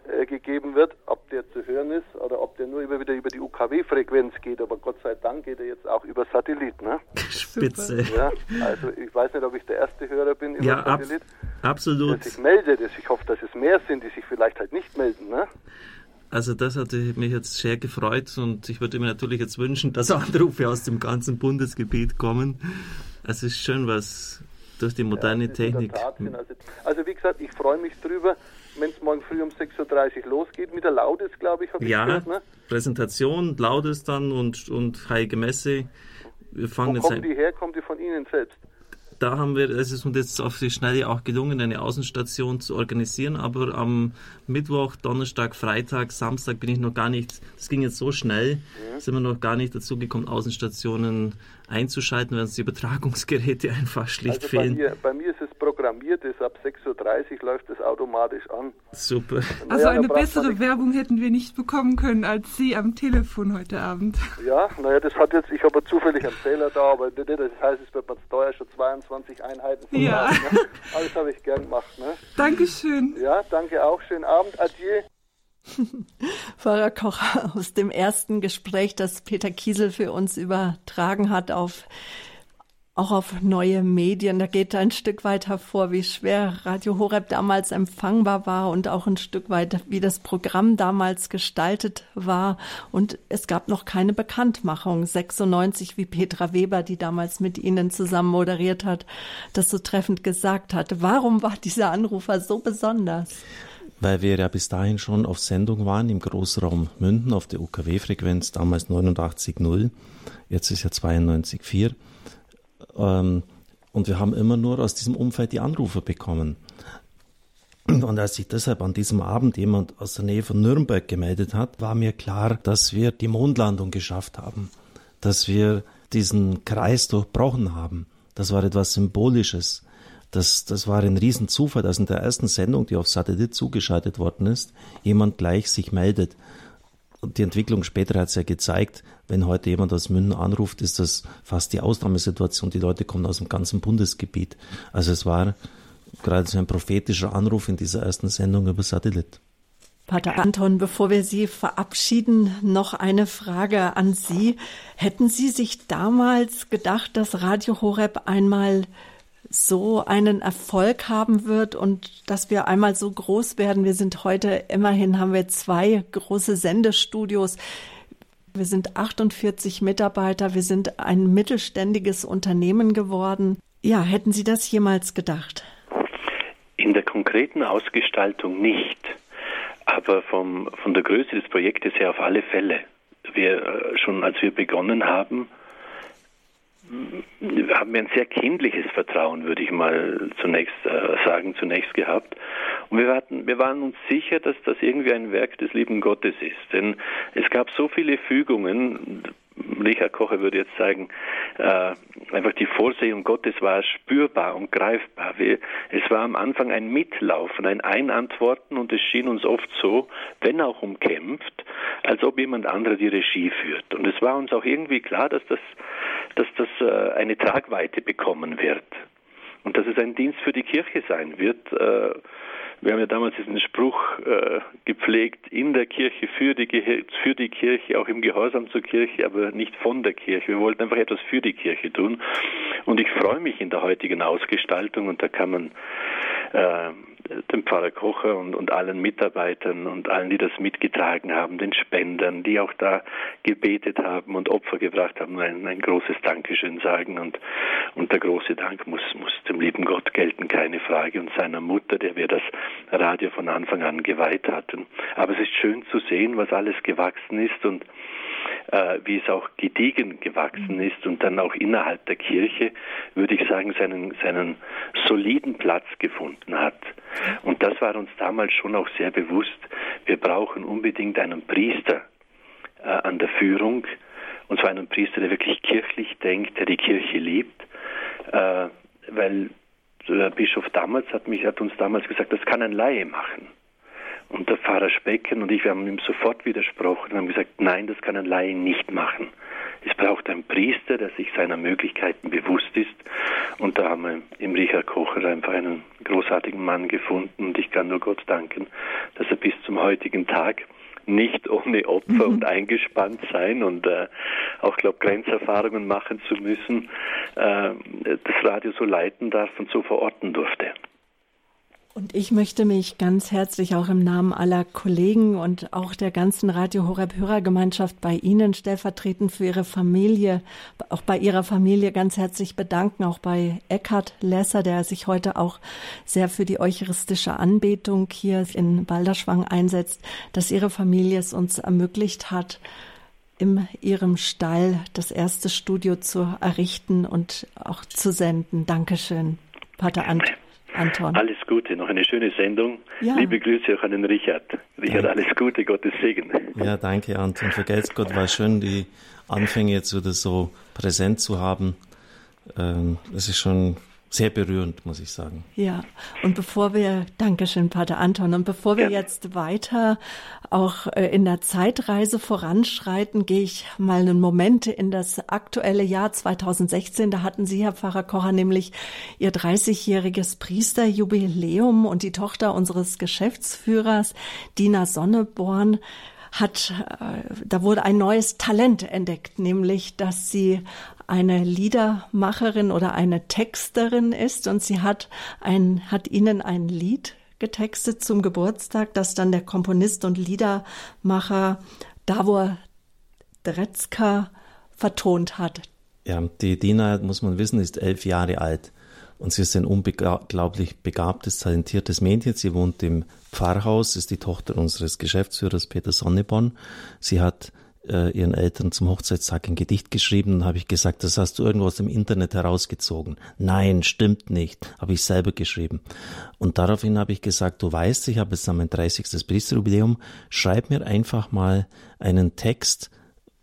äh, gegeben wird, ob der zu hören ist oder ob der nur immer wieder über die UKW-Frequenz geht. Aber Gott sei Dank geht er jetzt auch über Satellit. Ne? <laughs> Spitze. Ja, also ich weiß nicht, ob ich der erste Hörer bin über ja, Satellit. Ab absolut. Der sich meldet. Ich hoffe, dass es mehr sind, die sich vielleicht halt nicht melden. Ne? Also das hatte mich jetzt sehr gefreut und ich würde mir natürlich jetzt wünschen, dass Anrufe aus dem ganzen Bundesgebiet kommen. Es ist schön, was durch die moderne ja, Technik. Also, also wie gesagt, ich freue mich drüber wenn es morgen früh um 6.30 Uhr losgeht, mit der Laudes, glaube ich, habe ja, ich gehört. Ne? Präsentation, Laudes dann und, und Heilige Messe. Wir fangen Wo jetzt kommen die her? Kommen die von Ihnen selbst? Da haben wir, es ist uns jetzt auf die Schnelle auch gelungen, eine Außenstation zu organisieren, aber am Mittwoch, Donnerstag, Freitag, Samstag bin ich noch gar nicht, das ging jetzt so schnell, mhm. sind wir noch gar nicht dazu gekommen, Außenstationen einzuschalten, wenn uns die Übertragungsgeräte einfach schlicht also fehlen. Bei mir, bei mir ist es programmiert, ist ab 6.30 Uhr läuft es automatisch an. Super. Also eine bessere Werbung hätten wir nicht bekommen können als Sie am Telefon heute Abend. Ja, naja, das hat jetzt, ich habe zufällig einen Zähler da, aber das heißt, es wird man teuer schon 22 Einheiten von Ja. ne? Alles habe ich gern gemacht. Ne? Dankeschön. Ja, danke auch. Schönen Abend. Adieu. Pfarrer Kocher, aus dem ersten Gespräch, das Peter Kiesel für uns übertragen hat auf auch auf neue Medien. Da geht ein Stück weit hervor, wie schwer Radio Horeb damals empfangbar war und auch ein Stück weit, wie das Programm damals gestaltet war. Und es gab noch keine Bekanntmachung. 96, wie Petra Weber, die damals mit Ihnen zusammen moderiert hat, das so treffend gesagt hat. Warum war dieser Anrufer so besonders? Weil wir ja bis dahin schon auf Sendung waren im Großraum Münden auf der UKW-Frequenz, damals 89.0, jetzt ist ja 92.4. Ähm, und wir haben immer nur aus diesem Umfeld die Anrufe bekommen. Und als sich deshalb an diesem Abend jemand aus der Nähe von Nürnberg gemeldet hat, war mir klar, dass wir die Mondlandung geschafft haben, dass wir diesen Kreis durchbrochen haben. Das war etwas Symbolisches. Das, das war ein Riesenzufall, dass in der ersten Sendung, die auf Satellit zugeschaltet worden ist, jemand gleich sich meldet. Und die Entwicklung später hat es ja gezeigt, wenn heute jemand aus München anruft, ist das fast die Ausnahmesituation. Die Leute kommen aus dem ganzen Bundesgebiet. Also es war gerade so ein prophetischer Anruf in dieser ersten Sendung über Satellit. Pater Anton, bevor wir Sie verabschieden, noch eine Frage an Sie. Hätten Sie sich damals gedacht, dass Radio Horeb einmal so einen Erfolg haben wird und dass wir einmal so groß werden. Wir sind heute, immerhin haben wir zwei große Sendestudios. Wir sind 48 Mitarbeiter. Wir sind ein mittelständiges Unternehmen geworden. Ja, hätten Sie das jemals gedacht? In der konkreten Ausgestaltung nicht, aber vom, von der Größe des Projektes her auf alle Fälle. Wir äh, schon als wir begonnen haben, haben wir ein sehr kindliches Vertrauen, würde ich mal zunächst äh, sagen, zunächst gehabt. Und wir, hatten, wir waren uns sicher, dass das irgendwie ein Werk des lieben Gottes ist. Denn es gab so viele Fügungen, Richard Kocher würde jetzt sagen, äh, einfach die Vorsehung Gottes war spürbar und greifbar. Wir, es war am Anfang ein Mitlaufen, ein Einantworten und es schien uns oft so, wenn auch umkämpft, als ob jemand anderer die Regie führt. Und es war uns auch irgendwie klar, dass das, dass das äh, eine Tragweite bekommen wird und dass es ein Dienst für die Kirche sein wird. Äh, wir haben ja damals diesen Spruch äh, gepflegt, in der Kirche, für die, für die Kirche, auch im Gehorsam zur Kirche, aber nicht von der Kirche. Wir wollten einfach etwas für die Kirche tun. Und ich freue mich in der heutigen Ausgestaltung und da kann man äh, dem Pfarrer Kocher und, und allen Mitarbeitern und allen, die das mitgetragen haben, den Spendern, die auch da gebetet haben und Opfer gebracht haben, ein, ein großes Dankeschön sagen. Und, und der große Dank muss, muss dem lieben Gott gelten, keine Frage, und seiner Mutter, der wir das Radio von Anfang an geweiht hatten. Aber es ist schön zu sehen, was alles gewachsen ist und äh, wie es auch gediegen gewachsen ist und dann auch innerhalb der Kirche, würde ich sagen, seinen, seinen soliden Platz gefunden hat. Und das war uns damals schon auch sehr bewusst. Wir brauchen unbedingt einen Priester äh, an der Führung, und zwar einen Priester, der wirklich kirchlich denkt, der die Kirche liebt, äh, weil der Bischof damals hat mich hat uns damals gesagt, das kann ein Laie machen. Und der Pfarrer Specken und ich, wir haben ihm sofort widersprochen und haben gesagt, nein, das kann ein Laie nicht machen. Es braucht einen Priester, der sich seiner Möglichkeiten bewusst ist. Und da haben wir im Richard Kocher einfach einen großartigen Mann gefunden. Und ich kann nur Gott danken, dass er bis zum heutigen Tag nicht ohne Opfer mhm. und eingespannt sein und äh, auch glaube Grenzerfahrungen machen zu müssen, äh, das Radio so leiten darf und so verorten durfte. Und ich möchte mich ganz herzlich auch im Namen aller Kollegen und auch der ganzen Radio Horeb Hörergemeinschaft bei Ihnen stellvertretend für Ihre Familie, auch bei Ihrer Familie ganz herzlich bedanken, auch bei Eckhard Lesser, der sich heute auch sehr für die eucharistische Anbetung hier in Balderschwang einsetzt, dass Ihre Familie es uns ermöglicht hat, in Ihrem Stall das erste Studio zu errichten und auch zu senden. Dankeschön, Pater Ant. Anton. Alles Gute, noch eine schöne Sendung. Ja. Liebe Grüße auch an den Richard. Richard, danke. alles Gute, Gottes Segen. Ja, danke, Anton. Vergelt's Gott, war schön, die Anfänge jetzt wieder so präsent zu haben. Ähm, es ist schon sehr berührend, muss ich sagen. Ja, und bevor wir, Dankeschön, Pater Anton, und bevor wir ja. jetzt weiter auch äh, in der Zeitreise voranschreiten, gehe ich mal einen Moment in das aktuelle Jahr 2016. Da hatten Sie, Herr Pfarrer Kocher, nämlich Ihr 30-jähriges Priesterjubiläum und die Tochter unseres Geschäftsführers, Dina Sonneborn, hat, äh, da wurde ein neues Talent entdeckt, nämlich, dass sie eine Liedermacherin oder eine Texterin ist und sie hat ein, hat ihnen ein Lied getextet zum Geburtstag, das dann der Komponist und Liedermacher Davor Dretzka vertont hat. Ja, die Dina, muss man wissen, ist elf Jahre alt und sie ist ein unglaublich begabtes, talentiertes Mädchen. Sie wohnt im Pfarrhaus, ist die Tochter unseres Geschäftsführers Peter Sonneborn. Sie hat äh, ihren Eltern zum Hochzeitstag ein Gedicht geschrieben und habe ich gesagt, das hast du irgendwo aus dem Internet herausgezogen. Nein, stimmt nicht, habe ich selber geschrieben. Und daraufhin habe ich gesagt, du weißt, ich habe jetzt mein 30. Priesterjubiläum, schreib mir einfach mal einen Text,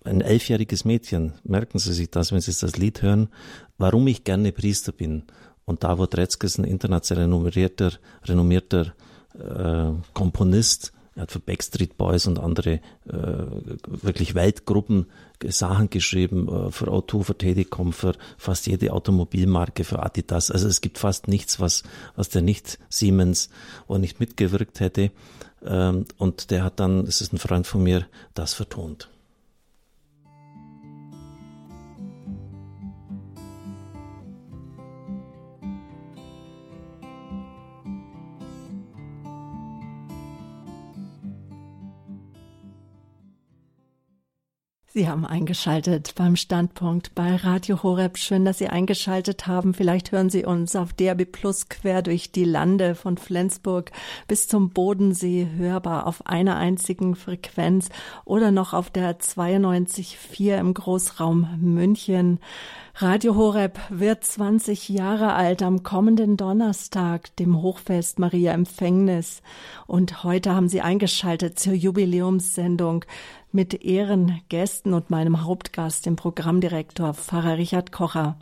ein elfjähriges Mädchen, merken Sie sich das, wenn Sie das Lied hören, warum ich gerne Priester bin. Und Davor Tretzke ist ein international renommierter, renommierter äh, Komponist, er hat für Backstreet Boys und andere äh, wirklich Weltgruppen Sachen geschrieben, äh, für Auto, für Telekom, für fast jede Automobilmarke, für Adidas. Also es gibt fast nichts, was, was der nicht Siemens oder nicht mitgewirkt hätte. Ähm, und der hat dann, das ist ein Freund von mir, das vertont. Sie haben eingeschaltet beim Standpunkt bei Radio Horeb. Schön, dass Sie eingeschaltet haben. Vielleicht hören Sie uns auf DRB Plus quer durch die Lande von Flensburg bis zum Bodensee hörbar auf einer einzigen Frequenz oder noch auf der 92.4 im Großraum München. Radio Horeb wird 20 Jahre alt am kommenden Donnerstag, dem Hochfest Maria Empfängnis. Und heute haben Sie eingeschaltet zur Jubiläumssendung mit Ehrengästen und meinem Hauptgast, dem Programmdirektor Pfarrer Richard Kocher.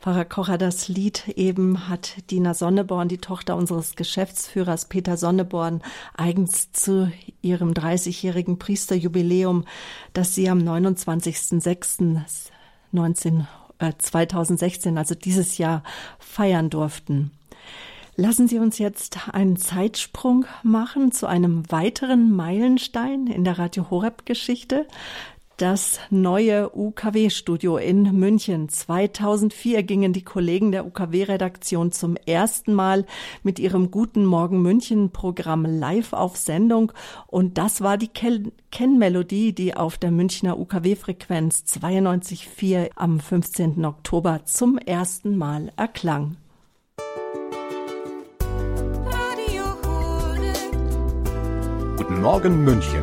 Pfarrer Kocher, das Lied eben hat Dina Sonneborn, die Tochter unseres Geschäftsführers Peter Sonneborn, eigens zu ihrem 30-jährigen Priesterjubiläum, das sie am 29.06.2016, äh, also dieses Jahr, feiern durften. Lassen Sie uns jetzt einen Zeitsprung machen zu einem weiteren Meilenstein in der Radio Horeb Geschichte. Das neue UKW-Studio in München. 2004 gingen die Kollegen der UKW-Redaktion zum ersten Mal mit ihrem Guten Morgen München-Programm live auf Sendung. Und das war die Kennmelodie, die auf der Münchner UKW-Frequenz 92.4 am 15. Oktober zum ersten Mal erklang. Guten Morgen München.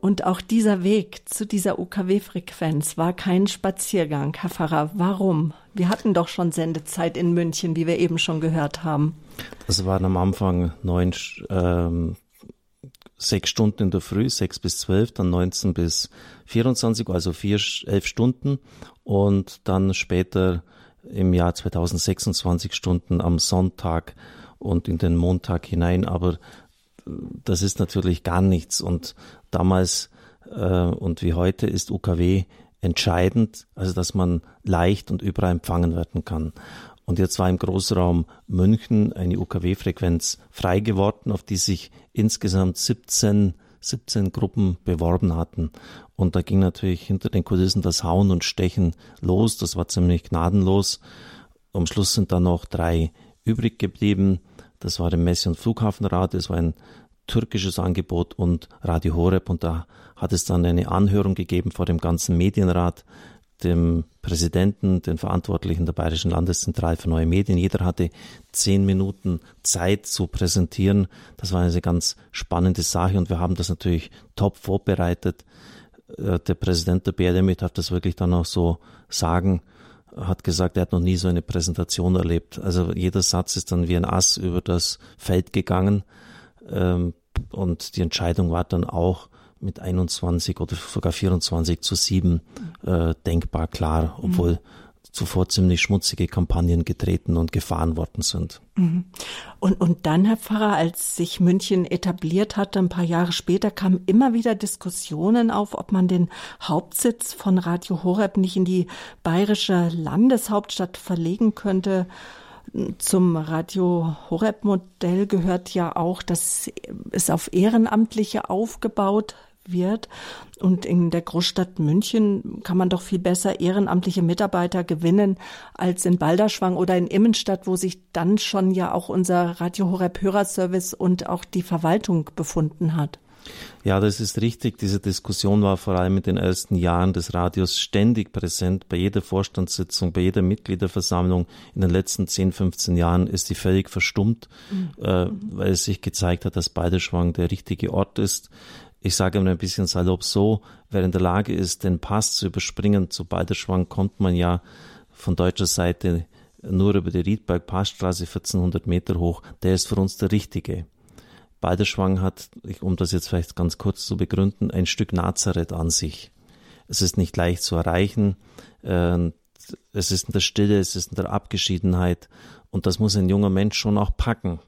Und auch dieser Weg zu dieser UKW-Frequenz war kein Spaziergang, Herr Pfarrer. Warum? Wir hatten doch schon Sendezeit in München, wie wir eben schon gehört haben. Das waren am Anfang neun, ähm, sechs Stunden in der Früh, sechs bis zwölf, dann 19 bis 24, also vier, elf Stunden und dann später im Jahr 2026 Stunden am Sonntag und in den Montag hinein. Aber das ist natürlich gar nichts. Und damals äh, und wie heute ist UKW entscheidend, also dass man leicht und überall empfangen werden kann. Und jetzt war im Großraum München eine UKW-Frequenz frei geworden, auf die sich insgesamt 17, 17 Gruppen beworben hatten. Und da ging natürlich hinter den Kulissen das Hauen und Stechen los. Das war ziemlich gnadenlos. Am Schluss sind dann noch drei übrig geblieben. Das war der Messe- und Flughafenrat, das war ein türkisches Angebot und Radio Horeb und da hat es dann eine Anhörung gegeben vor dem ganzen Medienrat, dem Präsidenten, den Verantwortlichen der Bayerischen Landeszentrale für neue Medien. Jeder hatte zehn Minuten Zeit zu präsentieren. Das war eine ganz spannende Sache und wir haben das natürlich top vorbereitet. Äh, der Präsident der BRD hat das wirklich dann auch so sagen hat gesagt, er hat noch nie so eine Präsentation erlebt. Also jeder Satz ist dann wie ein Ass über das Feld gegangen. Ähm, und die Entscheidung war dann auch mit 21 oder sogar 24 zu 7 äh, denkbar klar, obwohl mhm. Zuvor ziemlich schmutzige Kampagnen getreten und gefahren worden sind. Mhm. Und, und dann, Herr Pfarrer, als sich München etabliert hatte, ein paar Jahre später, kamen immer wieder Diskussionen auf, ob man den Hauptsitz von Radio Horeb nicht in die bayerische Landeshauptstadt verlegen könnte. Zum Radio Horeb Modell gehört ja auch, dass es auf Ehrenamtliche aufgebaut wird. Und in der Großstadt München kann man doch viel besser ehrenamtliche Mitarbeiter gewinnen als in Balderschwang oder in Immenstadt, wo sich dann schon ja auch unser Radio Horeb Hörerservice und auch die Verwaltung befunden hat. Ja, das ist richtig. Diese Diskussion war vor allem in den ersten Jahren des Radios ständig präsent. Bei jeder Vorstandssitzung, bei jeder Mitgliederversammlung in den letzten 10, 15 Jahren ist sie völlig verstummt, mhm. äh, weil es sich gezeigt hat, dass Balderschwang der richtige Ort ist. Ich sage mal ein bisschen salopp so, wer in der Lage ist, den Pass zu überspringen zu Balderschwang, kommt man ja von deutscher Seite nur über die Riedberg-Passstraße 1400 Meter hoch. Der ist für uns der Richtige. Balderschwang hat, um das jetzt vielleicht ganz kurz zu begründen, ein Stück Nazareth an sich. Es ist nicht leicht zu erreichen. Äh, es ist in der Stille, es ist in der Abgeschiedenheit. Und das muss ein junger Mensch schon auch packen,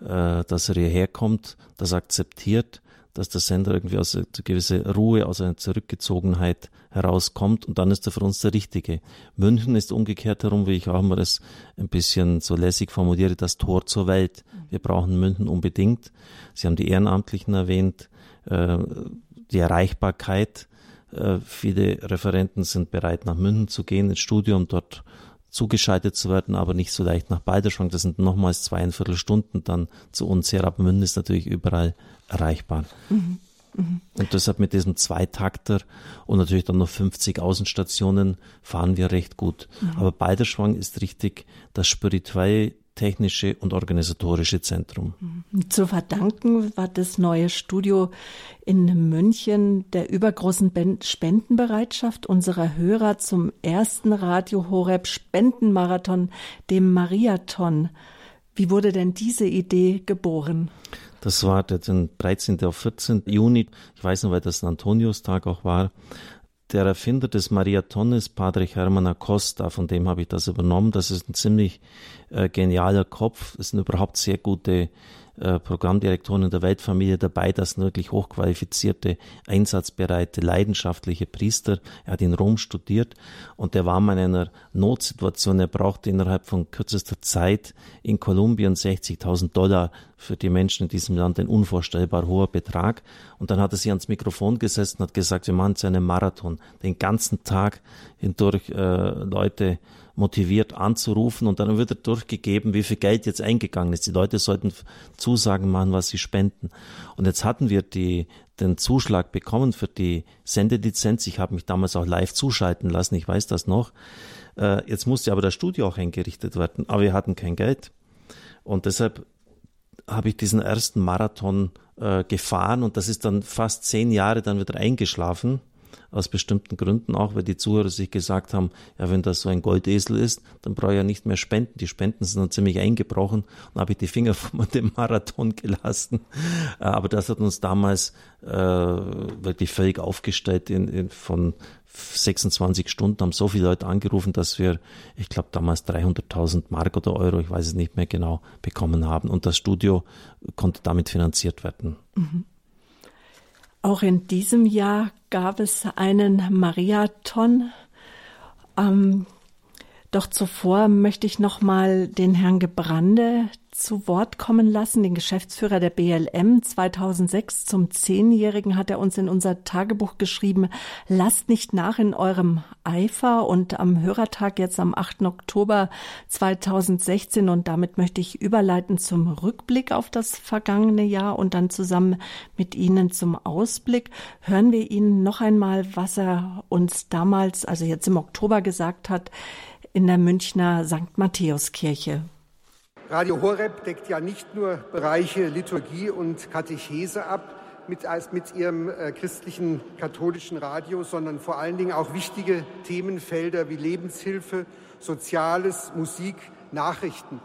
äh, dass er hierher kommt, das akzeptiert dass der Sender irgendwie aus einer gewissen Ruhe, aus einer Zurückgezogenheit herauskommt und dann ist er für uns der Richtige. München ist umgekehrt herum, wie ich auch immer das ein bisschen so lässig formuliere, das Tor zur Welt. Wir brauchen München unbedingt. Sie haben die Ehrenamtlichen erwähnt, äh, die Erreichbarkeit. Äh, viele Referenten sind bereit, nach München zu gehen, ins Studium, dort zugeschaltet zu werden, aber nicht so leicht nach Balderschwang. Das sind nochmals zweieinviertel Stunden dann zu uns her. Aber ist natürlich überall erreichbar. Mhm. Mhm. Und deshalb mit diesem Zweitakter und natürlich dann noch 50 Außenstationen fahren wir recht gut. Mhm. Aber Balderschwang ist richtig das spirituelle technische und organisatorische Zentrum. Mhm. Zu verdanken war das neue Studio in München der übergroßen Spendenbereitschaft unserer Hörer zum ersten Radio Horeb Spendenmarathon, dem Mariathon. Wie wurde denn diese Idee geboren? Das war der 13. auf 14. Juni. Ich weiß noch, weil das ein Antoniustag auch war der Erfinder des Mariatones, Padre Hermann Acosta, von dem habe ich das übernommen. Das ist ein ziemlich äh, genialer Kopf. Es sind überhaupt sehr gute äh, Programmdirektoren der Weltfamilie dabei, das sind wirklich hochqualifizierte, einsatzbereite, leidenschaftliche Priester. Er hat in Rom studiert und er war mal in einer Notsituation. Er brauchte innerhalb von kürzester Zeit in Kolumbien 60.000 Dollar für die Menschen in diesem Land ein unvorstellbar hoher Betrag. Und dann hat er sich ans Mikrofon gesetzt und hat gesagt, wir machen jetzt einen Marathon. Den ganzen Tag hindurch äh, Leute motiviert anzurufen und dann wird durchgegeben, wie viel Geld jetzt eingegangen ist. Die Leute sollten Zusagen machen, was sie spenden. Und jetzt hatten wir die, den Zuschlag bekommen für die Sendelizenz. Ich habe mich damals auch live zuschalten lassen, ich weiß das noch. Äh, jetzt musste aber das Studio auch eingerichtet werden, aber wir hatten kein Geld. Und deshalb habe ich diesen ersten Marathon äh, gefahren und das ist dann fast zehn Jahre dann wieder eingeschlafen aus bestimmten Gründen auch, weil die Zuhörer sich gesagt haben, ja, wenn das so ein Goldesel ist, dann brauche ich ja nicht mehr Spenden. Die Spenden sind dann ziemlich eingebrochen und habe ich die Finger <laughs> von dem Marathon gelassen. Äh, aber das hat uns damals äh, wirklich völlig aufgestellt in, in, von 26 Stunden haben so viele Leute angerufen, dass wir, ich glaube, damals 300.000 Mark oder Euro, ich weiß es nicht mehr genau, bekommen haben. Und das Studio konnte damit finanziert werden. Mhm. Auch in diesem Jahr gab es einen Mariathon. Ähm, doch zuvor möchte ich noch mal den Herrn Gebrande zu Wort kommen lassen, den Geschäftsführer der BLM. 2006 zum Zehnjährigen hat er uns in unser Tagebuch geschrieben, lasst nicht nach in eurem Eifer und am Hörertag jetzt am 8. Oktober 2016 und damit möchte ich überleiten zum Rückblick auf das vergangene Jahr und dann zusammen mit Ihnen zum Ausblick. Hören wir Ihnen noch einmal, was er uns damals, also jetzt im Oktober gesagt hat, in der Münchner St. Matthäuskirche. Radio Horeb deckt ja nicht nur Bereiche Liturgie und Katechese ab mit, mit ihrem äh, christlichen katholischen Radio, sondern vor allen Dingen auch wichtige Themenfelder wie Lebenshilfe, Soziales, Musik, Nachrichten.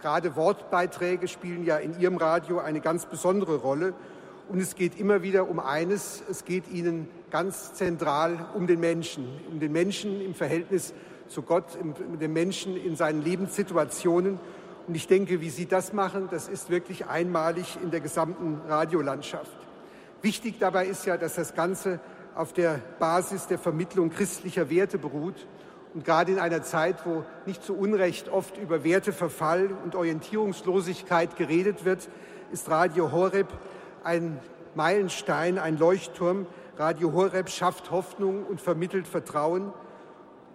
Gerade Wortbeiträge spielen ja in Ihrem Radio eine ganz besondere Rolle. Und es geht immer wieder um eines, es geht Ihnen ganz zentral um den Menschen, um den Menschen im Verhältnis zu Gott, dem Menschen in seinen Lebenssituationen. Und ich denke, wie Sie das machen, das ist wirklich einmalig in der gesamten Radiolandschaft. Wichtig dabei ist ja, dass das Ganze auf der Basis der Vermittlung christlicher Werte beruht. Und gerade in einer Zeit, wo nicht zu Unrecht oft über Werteverfall und Orientierungslosigkeit geredet wird, ist Radio Horeb ein Meilenstein, ein Leuchtturm. Radio Horeb schafft Hoffnung und vermittelt Vertrauen.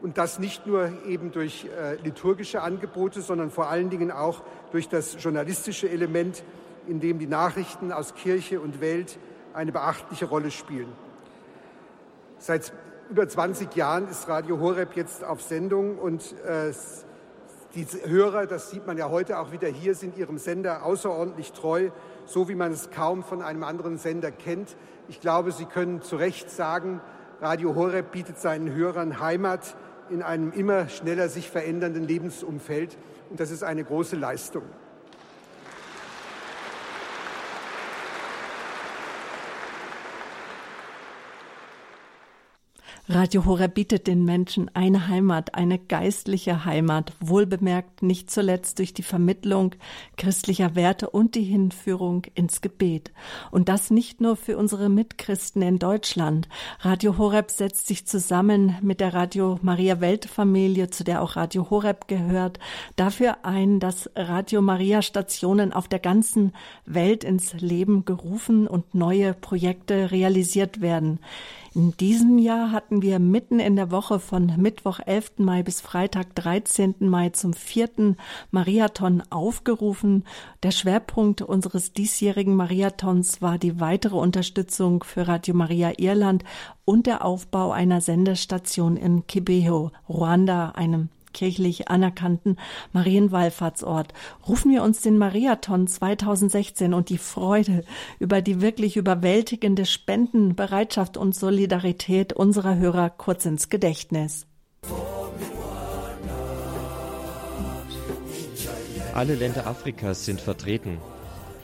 Und das nicht nur eben durch äh, liturgische Angebote, sondern vor allen Dingen auch durch das journalistische Element, in dem die Nachrichten aus Kirche und Welt eine beachtliche Rolle spielen. Seit über 20 Jahren ist Radio Horeb jetzt auf Sendung und äh, die Hörer, das sieht man ja heute auch wieder hier, sind ihrem Sender außerordentlich treu, so wie man es kaum von einem anderen Sender kennt. Ich glaube, Sie können zu Recht sagen, Radio Horeb bietet seinen Hörern Heimat, in einem immer schneller sich verändernden Lebensumfeld. Und das ist eine große Leistung. Radio Horeb bietet den Menschen eine Heimat, eine geistliche Heimat, wohlbemerkt nicht zuletzt durch die Vermittlung christlicher Werte und die Hinführung ins Gebet. Und das nicht nur für unsere Mitchristen in Deutschland. Radio Horeb setzt sich zusammen mit der Radio Maria Weltfamilie, zu der auch Radio Horeb gehört, dafür ein, dass Radio Maria Stationen auf der ganzen Welt ins Leben gerufen und neue Projekte realisiert werden. In diesem Jahr hatten wir mitten in der Woche von Mittwoch 11. Mai bis Freitag 13. Mai zum vierten Mariathon aufgerufen. Der Schwerpunkt unseres diesjährigen Mariathons war die weitere Unterstützung für Radio Maria Irland und der Aufbau einer Sendestation in Kibeho, Ruanda, einem kirchlich anerkannten Marienwallfahrtsort. Rufen wir uns den Mariathon 2016 und die Freude über die wirklich überwältigende Spendenbereitschaft und Solidarität unserer Hörer kurz ins Gedächtnis. Alle Länder Afrikas sind vertreten,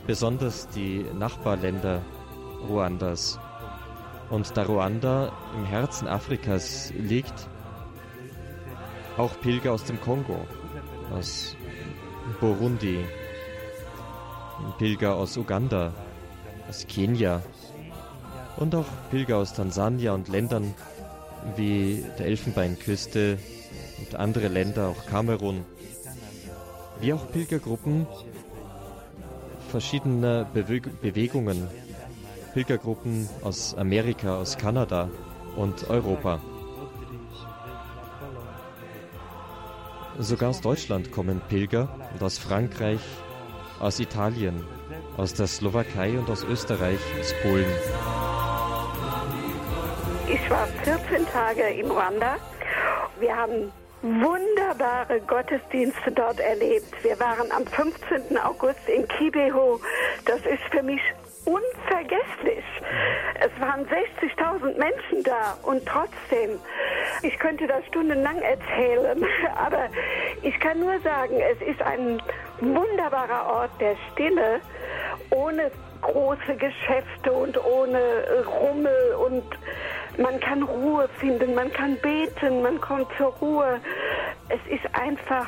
besonders die Nachbarländer Ruandas. Und da Ruanda im Herzen Afrikas liegt, auch Pilger aus dem Kongo, aus Burundi, Pilger aus Uganda, aus Kenia. Und auch Pilger aus Tansania und Ländern wie der Elfenbeinküste und andere Länder, auch Kamerun, wie auch Pilgergruppen verschiedener Bewe Bewegungen, Pilgergruppen aus Amerika, aus Kanada und Europa. Sogar aus Deutschland kommen Pilger und aus Frankreich, aus Italien, aus der Slowakei und aus Österreich, aus Polen. Ich war 14 Tage in Ruanda. Wir haben wunderbare Gottesdienste dort erlebt. Wir waren am 15. August in Kibeho. Das ist für mich unvergesslich. Es waren 60.000 Menschen da und trotzdem, ich könnte das stundenlang erzählen, <laughs> aber ich kann nur sagen, es ist ein wunderbarer Ort der Stille, ohne große Geschäfte und ohne Rummel und man kann Ruhe finden, man kann beten, man kommt zur Ruhe. Es ist einfach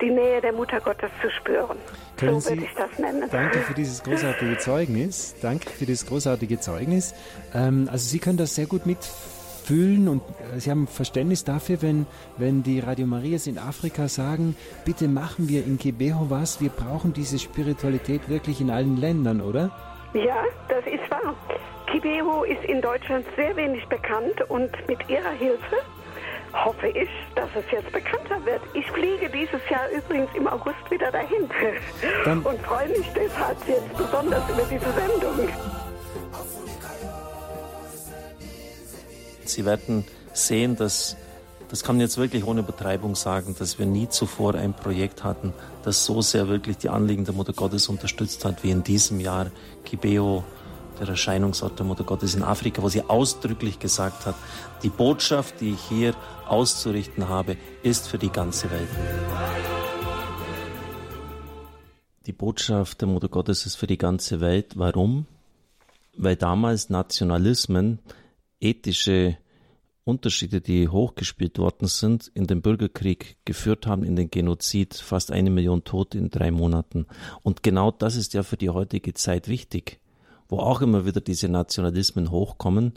die Nähe der Mutter Gottes zu spüren. Können so würde ich das nennen. Danke für dieses großartige Zeugnis. Danke für dieses großartige Zeugnis. Ähm, also Sie können das sehr gut mitfühlen und äh, Sie haben Verständnis dafür, wenn, wenn die Radio Marias in Afrika sagen, bitte machen wir in Kibeho was, wir brauchen diese Spiritualität wirklich in allen Ländern, oder? Ja, das ist wahr. Kibeho ist in Deutschland sehr wenig bekannt und mit Ihrer Hilfe hoffe ich, dass es jetzt bekannter wird. Ich fliege dieses Jahr übrigens im August wieder dahin Dann und freue mich deshalb jetzt besonders über diese Sendung. Sie werden sehen, dass, das kann man jetzt wirklich ohne Betreibung sagen, dass wir nie zuvor ein Projekt hatten, das so sehr wirklich die Anliegen der Mutter Gottes unterstützt hat, wie in diesem Jahr Kibeo der Erscheinungsort der Mutter Gottes in Afrika, wo sie ausdrücklich gesagt hat, die Botschaft, die ich hier auszurichten habe, ist für die ganze Welt. Die Botschaft der Mutter Gottes ist für die ganze Welt. Warum? Weil damals Nationalismen, ethische Unterschiede, die hochgespielt worden sind, in den Bürgerkrieg geführt haben, in den Genozid, fast eine Million Tote in drei Monaten. Und genau das ist ja für die heutige Zeit wichtig wo auch immer wieder diese Nationalismen hochkommen.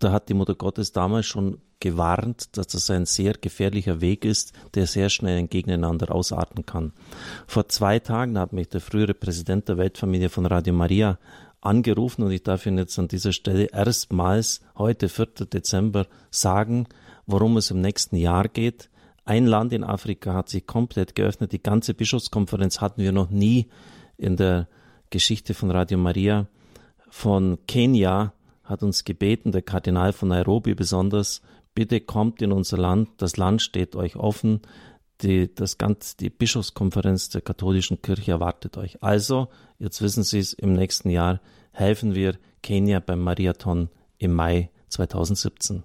Da hat die Mutter Gottes damals schon gewarnt, dass das ein sehr gefährlicher Weg ist, der sehr schnell ein Gegeneinander ausarten kann. Vor zwei Tagen hat mich der frühere Präsident der Weltfamilie von Radio Maria angerufen und ich darf Ihnen jetzt an dieser Stelle erstmals heute, 4. Dezember, sagen, worum es im nächsten Jahr geht. Ein Land in Afrika hat sich komplett geöffnet. Die ganze Bischofskonferenz hatten wir noch nie in der Geschichte von Radio Maria von Kenia hat uns gebeten, der Kardinal von Nairobi besonders, bitte kommt in unser Land, das Land steht euch offen, die, das ganz, die Bischofskonferenz der katholischen Kirche erwartet euch. Also, jetzt wissen Sie es, im nächsten Jahr helfen wir Kenia beim Mariathon im Mai 2017.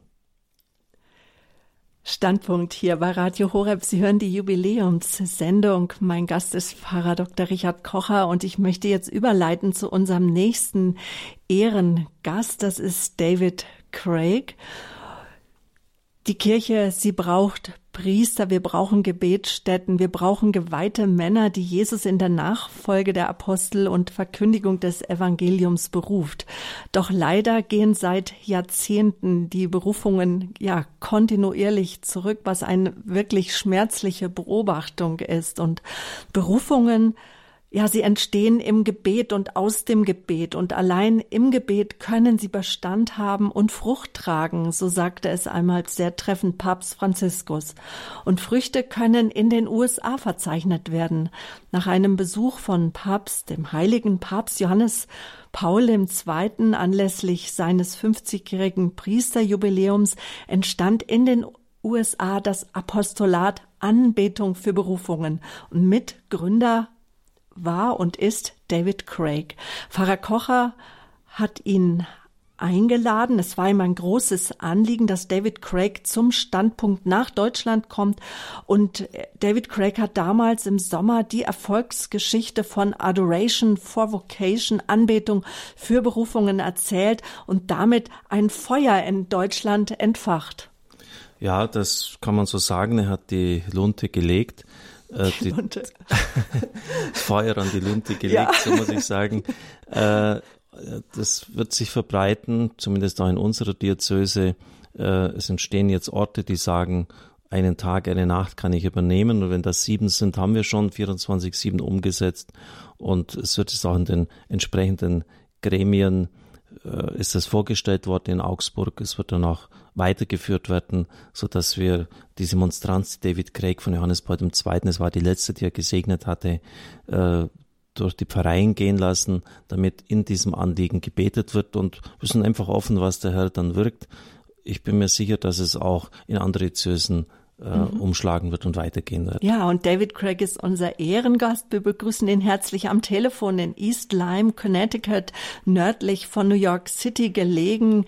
Standpunkt hier bei Radio Horeb. Sie hören die Jubiläumssendung. Mein Gast ist Pfarrer Dr. Richard Kocher und ich möchte jetzt überleiten zu unserem nächsten Ehrengast. Das ist David Craig. Die Kirche, sie braucht Priester, wir brauchen Gebetsstätten, wir brauchen geweihte Männer, die Jesus in der Nachfolge der Apostel und Verkündigung des Evangeliums beruft. Doch leider gehen seit Jahrzehnten die Berufungen ja kontinuierlich zurück, was eine wirklich schmerzliche Beobachtung ist. Und Berufungen ja, sie entstehen im Gebet und aus dem Gebet und allein im Gebet können sie Bestand haben und Frucht tragen, so sagte es einmal sehr treffend Papst Franziskus. Und Früchte können in den USA verzeichnet werden. Nach einem Besuch von Papst, dem heiligen Papst Johannes Paul II. anlässlich seines 50-jährigen Priesterjubiläums entstand in den USA das Apostolat Anbetung für Berufungen und Mitgründer war und ist David Craig. Pfarrer Kocher hat ihn eingeladen. Es war ihm ein großes Anliegen, dass David Craig zum Standpunkt nach Deutschland kommt. Und David Craig hat damals im Sommer die Erfolgsgeschichte von Adoration for Vocation, Anbetung für Berufungen erzählt und damit ein Feuer in Deutschland entfacht. Ja, das kann man so sagen. Er hat die Lunte gelegt äh, <laughs> die, Lunte. <laughs> Feuer an die Lunte gelegt, ja. so muss ich sagen. <laughs> Äh, das wird sich verbreiten, zumindest auch in unserer Diözese. Äh, es entstehen jetzt Orte, die sagen, einen Tag, eine Nacht kann ich übernehmen. Und wenn das sieben sind, haben wir schon 24-7 umgesetzt. Und es wird es auch in den entsprechenden Gremien äh, ist das vorgestellt worden in Augsburg. Es wird dann auch weitergeführt werden, so dass wir diese Monstranz, die David Craig von Johannes Paul II., es war die letzte, die er gesegnet hatte, äh, durch die Pfarreien gehen lassen, damit in diesem Anliegen gebetet wird und wir sind einfach offen, was der Herr dann wirkt. Ich bin mir sicher, dass es auch in andere Zösen äh, mhm. umschlagen wird und weitergehen wird. Ja, und David Craig ist unser Ehrengast. Wir begrüßen ihn herzlich am Telefon in East Lyme, Connecticut, nördlich von New York City gelegen.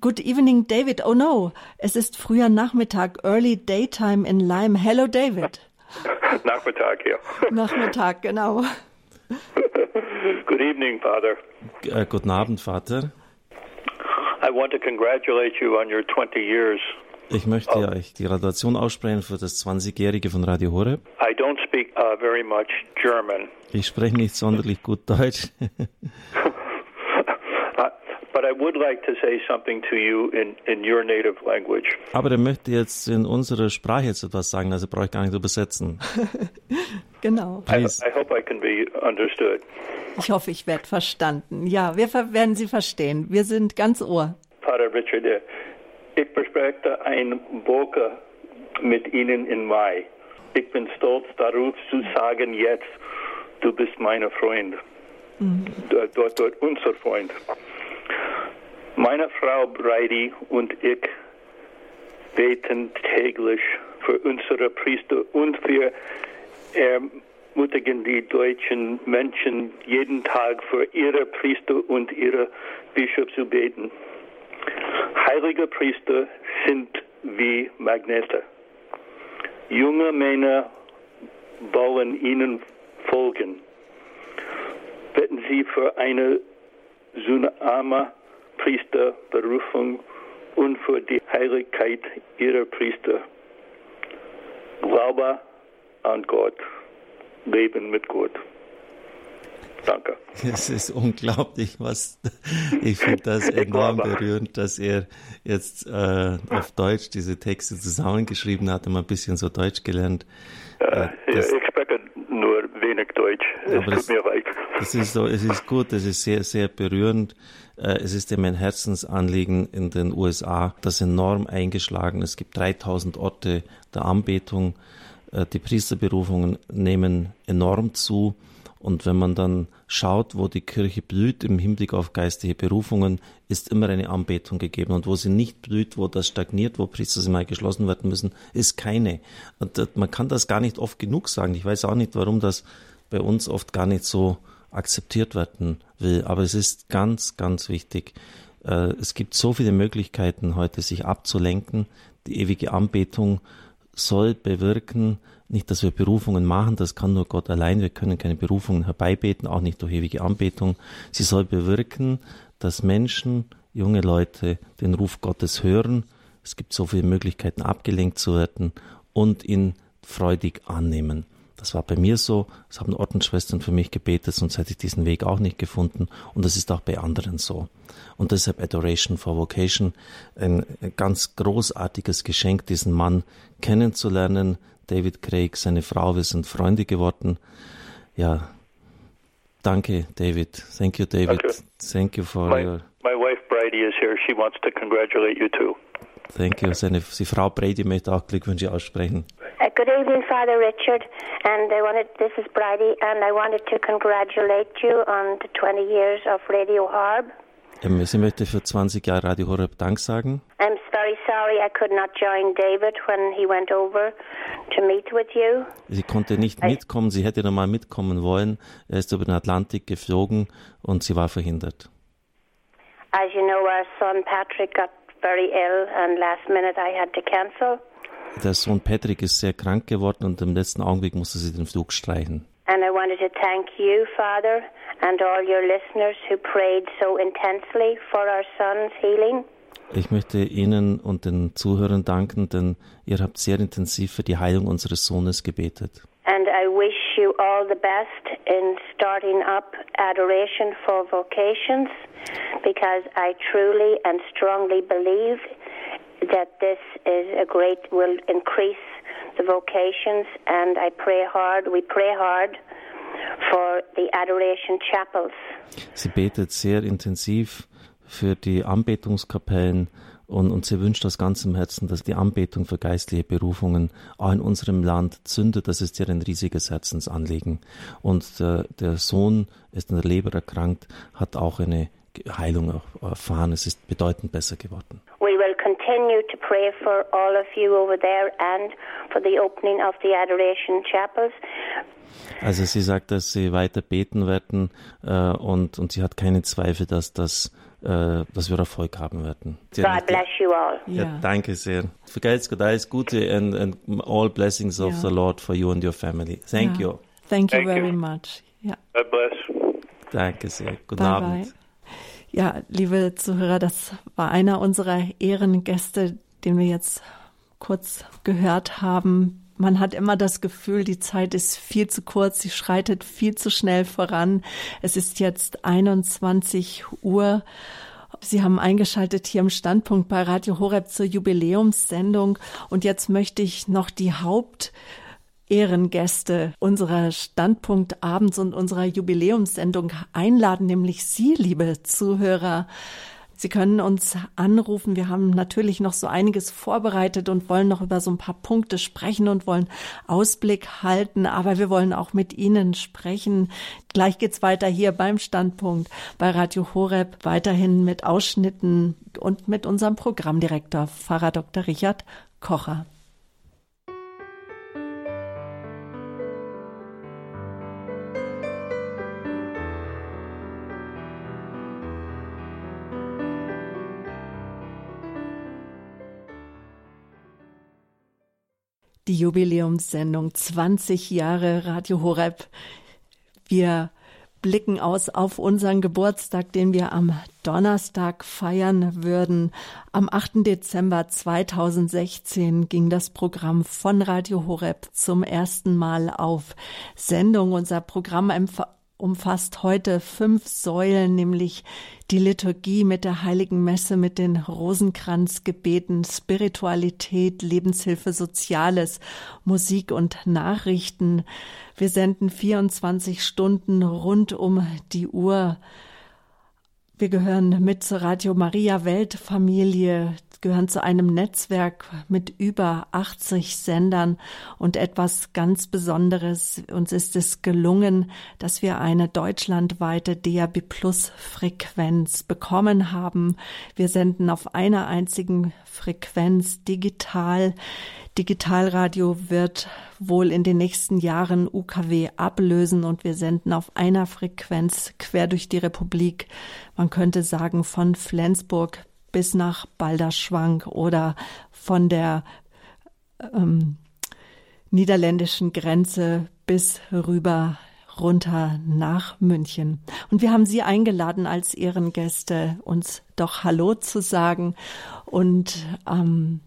Good evening, David. Oh no, es ist früher Nachmittag, early daytime in Lyme. Hello, David. <laughs> Nachmittag, ja. <laughs> Nachmittag, genau. <laughs> Good evening, Father. Äh, guten Abend, Vater. I want to congratulate you on your 20 years ich möchte oh. euch die Gratulation aussprechen für das 20-Jährige von Radio Horeb. I don't speak uh, very much German. Ich spreche nicht sonderlich gut Deutsch. Aber er möchte jetzt in unserer Sprache jetzt etwas sagen, also brauche ich gar nicht übersetzen. <laughs> genau. I, I, hope I can be understood. Ich hoffe, ich werde verstanden. Ja, wir werden Sie verstehen. Wir sind ganz Ohr. Pater Richard, ich bespreche ein Boker mit Ihnen im Mai. Ich bin stolz darauf zu sagen jetzt, du bist mein Freund. Mhm. Dort, dort unser Freund. Meine Frau Brady und ich beten täglich für unsere Priester und wir ermutigen die deutschen Menschen jeden Tag für ihre Priester und ihre Bischöfe zu beten. Heilige Priester sind wie Magnete. Junge Männer wollen ihnen folgen. Bitten Sie für eine Sunama Priesterberufung und für die Heiligkeit ihrer Priester. Glaube an Gott, Leben mit Gott. Danke. Es ist unglaublich, was ich finde das <laughs> enorm berührend, dass er jetzt äh, auf Deutsch diese Texte zusammengeschrieben hat mal ein bisschen so Deutsch gelernt. Äh, das, ich spreche nur wenig Deutsch. Es tut das, mir leid. Das ist so, es ist gut, es ist sehr, sehr berührend. Äh, es ist ihm ein Herzensanliegen in den USA, das enorm eingeschlagen. Es gibt 3000 Orte der Anbetung. Äh, die Priesterberufungen nehmen enorm zu. Und wenn man dann schaut, wo die Kirche blüht im Hinblick auf geistige Berufungen, ist immer eine Anbetung gegeben. Und wo sie nicht blüht, wo das stagniert, wo Priester mal geschlossen werden müssen, ist keine. Und man kann das gar nicht oft genug sagen. Ich weiß auch nicht, warum das bei uns oft gar nicht so akzeptiert werden will. Aber es ist ganz, ganz wichtig. Äh, es gibt so viele Möglichkeiten heute, sich abzulenken. Die ewige Anbetung soll bewirken, nicht, dass wir Berufungen machen, das kann nur Gott allein. Wir können keine Berufungen herbeibeten, auch nicht durch ewige Anbetung. Sie soll bewirken, dass Menschen, junge Leute den Ruf Gottes hören. Es gibt so viele Möglichkeiten, abgelenkt zu werden und ihn freudig annehmen. Das war bei mir so, das haben Ordensschwestern für mich gebetet, sonst hätte ich diesen Weg auch nicht gefunden. Und das ist auch bei anderen so. Und deshalb Adoration for Vocation, ein ganz großartiges Geschenk, diesen Mann kennenzulernen, David Craig, seine Frau, wir sind Freunde geworden. Ja, danke, David. Thank you, David. Danke. Thank you for my, your. My wife Brady is here. She wants to congratulate you too. Thank you. Seine die Frau Brady möchte auch Glückwünsche aussprechen. Uh, good evening, Father Richard. And I wanted, this is Brady, and I wanted to congratulate you on the 20 years of Radio Harb. Ähm, sie möchte für 20 Jahre Radio Horeb Dank sagen. I'm very sorry I could not join David when he went over to meet with you. Sie konnte nicht mitkommen, sie hätte normal mitkommen wollen. Er ist über den Atlantik geflogen und sie war verhindert. As you know, our son Patrick got very ill and last minute I had to cancel. Der Sohn Patrick ist sehr krank geworden und im letzten Augenblick musste sie den Flug streichen. And I wanted to thank you, Father, and all your listeners who prayed so intensely for our son's healing. Ich möchte Ihnen und den Zuhörern danken, denn ihr habt sehr intensiv für die Heilung unseres Sohnes gebetet. And I wish you all the best in starting up adoration for vocations because I truly and strongly believe that this is a great, will increase the vocations and I pray hard, we pray hard for the adoration chapels. Sie betet sehr intensiv für die Anbetungskapellen und, und sie wünscht aus ganzem Herzen, dass die Anbetung für geistliche Berufungen auch in unserem Land zündet. Das ist ihr ein riesiges Herzensanliegen. Und der, der Sohn ist an der Leber erkrankt, hat auch eine Heilung erfahren. Es ist bedeutend besser geworden. Continue to pray for all of you over there and for the opening of the Adoration Chapels. Also sie sagt, dass sie weiter beten werden äh, und, und sie hat keine Zweifel, dass das äh, dass wir Erfolg haben werden. God bless you all. Ja, yeah. danke sehr. Vergelt's Gott alles Gute and, and all blessings of yeah. the Lord for you and your family. Thank yeah. you. Thank you Thank very you. much. Ja. God bless. Danke sehr. Guten bye Abend. Bye. Ja, liebe Zuhörer, das war einer unserer Ehrengäste, den wir jetzt kurz gehört haben. Man hat immer das Gefühl, die Zeit ist viel zu kurz, sie schreitet viel zu schnell voran. Es ist jetzt 21 Uhr. Sie haben eingeschaltet hier im Standpunkt bei Radio Horeb zur Jubiläumssendung. Und jetzt möchte ich noch die Haupt Ehrengäste unserer Standpunkt abends und unserer Jubiläumssendung einladen, nämlich Sie, liebe Zuhörer. Sie können uns anrufen. Wir haben natürlich noch so einiges vorbereitet und wollen noch über so ein paar Punkte sprechen und wollen Ausblick halten. Aber wir wollen auch mit Ihnen sprechen. Gleich geht's weiter hier beim Standpunkt bei Radio Horeb. Weiterhin mit Ausschnitten und mit unserem Programmdirektor, Pfarrer Dr. Richard Kocher. Die Jubiläumssendung 20 Jahre Radio Horeb. Wir blicken aus auf unseren Geburtstag, den wir am Donnerstag feiern würden. Am 8. Dezember 2016 ging das Programm von Radio Horeb zum ersten Mal auf Sendung. Unser Programm umfasst heute fünf Säulen, nämlich die Liturgie mit der Heiligen Messe, mit den Rosenkranzgebeten, Spiritualität, Lebenshilfe, Soziales, Musik und Nachrichten. Wir senden 24 Stunden rund um die Uhr. Wir gehören mit zur Radio Maria Weltfamilie, gehören zu einem Netzwerk mit über 80 Sendern und etwas ganz Besonderes. Uns ist es gelungen, dass wir eine deutschlandweite DAB Plus Frequenz bekommen haben. Wir senden auf einer einzigen Frequenz digital. Digitalradio wird wohl in den nächsten Jahren UKW ablösen und wir senden auf einer Frequenz quer durch die Republik. Man könnte sagen von Flensburg bis nach Balderschwang oder von der ähm, niederländischen Grenze bis rüber runter nach München. Und wir haben Sie eingeladen, als Ehrengäste uns doch Hallo zu sagen. Und ähm,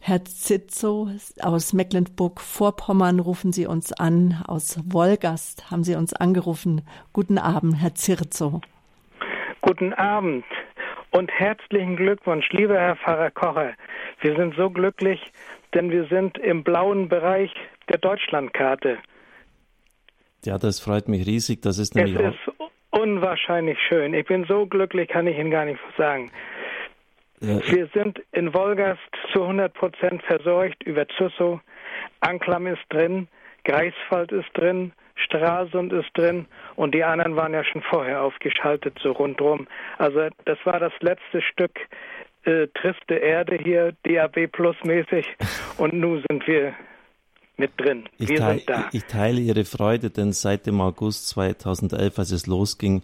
Herr Zitzo aus Mecklenburg-Vorpommern rufen Sie uns an. Aus Wolgast haben Sie uns angerufen. Guten Abend, Herr Zirzo. Guten Abend und herzlichen Glückwunsch, lieber Herr Pfarrer Kocher. Wir sind so glücklich, denn wir sind im blauen Bereich der Deutschlandkarte. Ja, das freut mich riesig. Das ist nämlich es ist unwahrscheinlich schön. Ich bin so glücklich, kann ich Ihnen gar nicht sagen. Ja. Wir sind in Wolgast zu 100 Prozent versorgt über Zusso. Anklam ist drin, Greifswald ist drin, Stralsund ist drin und die anderen waren ja schon vorher aufgeschaltet, so rundherum. Also das war das letzte Stück äh, triste Erde hier, DAB Plus mäßig und nun sind wir mit drin. Wir ich, teile, sind da. ich teile Ihre Freude, denn seit dem August 2011, als es losging,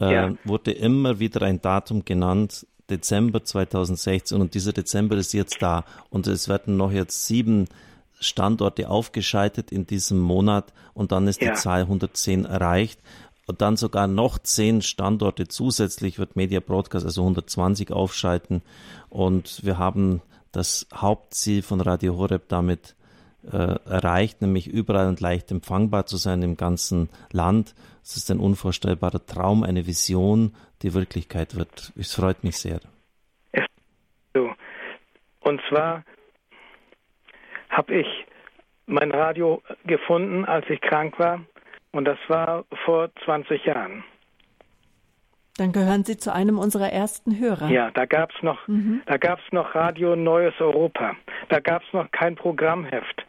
äh, ja. wurde immer wieder ein Datum genannt, Dezember 2016 und dieser Dezember ist jetzt da und es werden noch jetzt sieben Standorte aufgeschaltet in diesem Monat und dann ist ja. die Zahl 110 erreicht. Und dann sogar noch zehn Standorte zusätzlich wird Media Broadcast, also 120 aufschalten. Und wir haben das Hauptziel von Radio Horeb damit äh, erreicht, nämlich überall und leicht empfangbar zu sein im ganzen Land. Es ist ein unvorstellbarer Traum, eine Vision, die Wirklichkeit wird. Es freut mich sehr. So. Und zwar habe ich mein Radio gefunden, als ich krank war. Und das war vor 20 Jahren. Dann gehören Sie zu einem unserer ersten Hörer. Ja, da gab es noch, mhm. noch Radio Neues Europa. Da gab es noch kein Programmheft.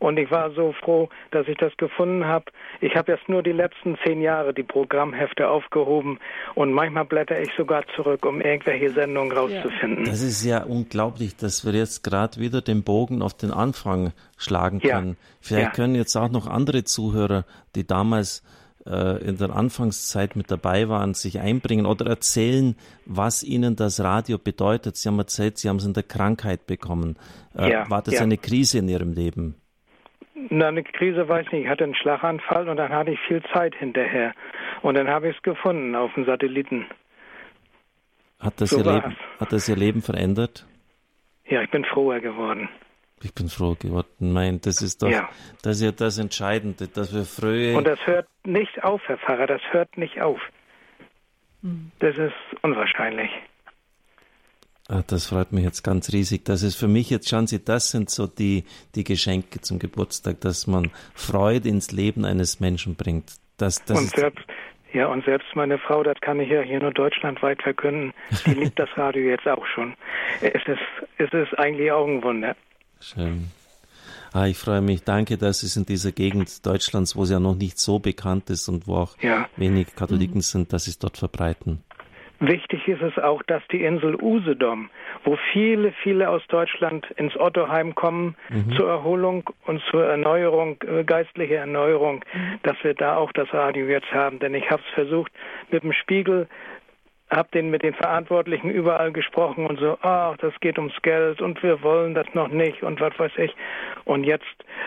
Und ich war so froh, dass ich das gefunden habe. Ich habe jetzt nur die letzten zehn Jahre die Programmhefte aufgehoben und manchmal blätter ich sogar zurück, um irgendwelche Sendungen rauszufinden. Das ist ja unglaublich, dass wir jetzt gerade wieder den Bogen auf den Anfang schlagen können. Ja. Vielleicht ja. können jetzt auch noch andere Zuhörer, die damals äh, in der Anfangszeit mit dabei waren, sich einbringen oder erzählen, was ihnen das Radio bedeutet. Sie haben erzählt, Sie haben es in der Krankheit bekommen. Äh, ja, war das eine Krise in Ihrem Leben? Na, eine Krise weiß ich nicht. Ich hatte einen Schlaganfall und dann hatte ich viel Zeit hinterher. Und dann habe ich es gefunden auf dem Satelliten. Hat das, so ihr Leben, hat das Ihr Leben verändert? Ja, ich bin froher geworden. Ich bin froh geworden. Mein, das ist doch, ja. das ist ja das Entscheidende, dass wir früher. Und das hört nicht auf, Herr Pfarrer, das hört nicht auf. Hm. Das ist unwahrscheinlich. Ah, das freut mich jetzt ganz riesig. Das ist für mich jetzt, schauen Sie, das sind so die, die Geschenke zum Geburtstag, dass man Freude ins Leben eines Menschen bringt. Das, das und selbst, ja, und selbst meine Frau, das kann ich ja hier nur deutschlandweit verkünden, die liebt das Radio jetzt auch schon. Es ist, es ist eigentlich auch ein Wunder. Schön. Ah, ich freue mich. Danke, dass es in dieser Gegend Deutschlands, wo es ja noch nicht so bekannt ist und wo auch ja. wenig Katholiken mhm. sind, dass sie es dort verbreiten. Wichtig ist es auch, dass die Insel Usedom, wo viele, viele aus Deutschland ins Ottoheim kommen mhm. zur Erholung und zur Erneuerung, äh, geistliche Erneuerung, mhm. dass wir da auch das Radio jetzt haben. Denn ich habe es versucht, mit dem Spiegel habe den mit den Verantwortlichen überall gesprochen und so, ach, das geht ums Geld und wir wollen das noch nicht und was weiß ich. Und jetzt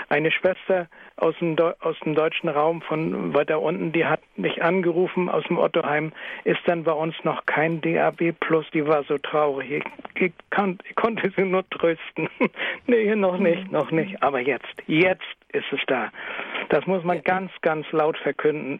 eine Schwester aus dem, aus dem deutschen Raum von weiter unten, die hat mich angerufen aus dem Ottoheim, ist dann bei uns noch kein DAB Plus, die war so traurig. Ich, ich, kann, ich konnte sie nur trösten. <laughs> nee, noch nicht, noch nicht. Aber jetzt, jetzt ist es da. Das muss man ganz, ganz laut verkünden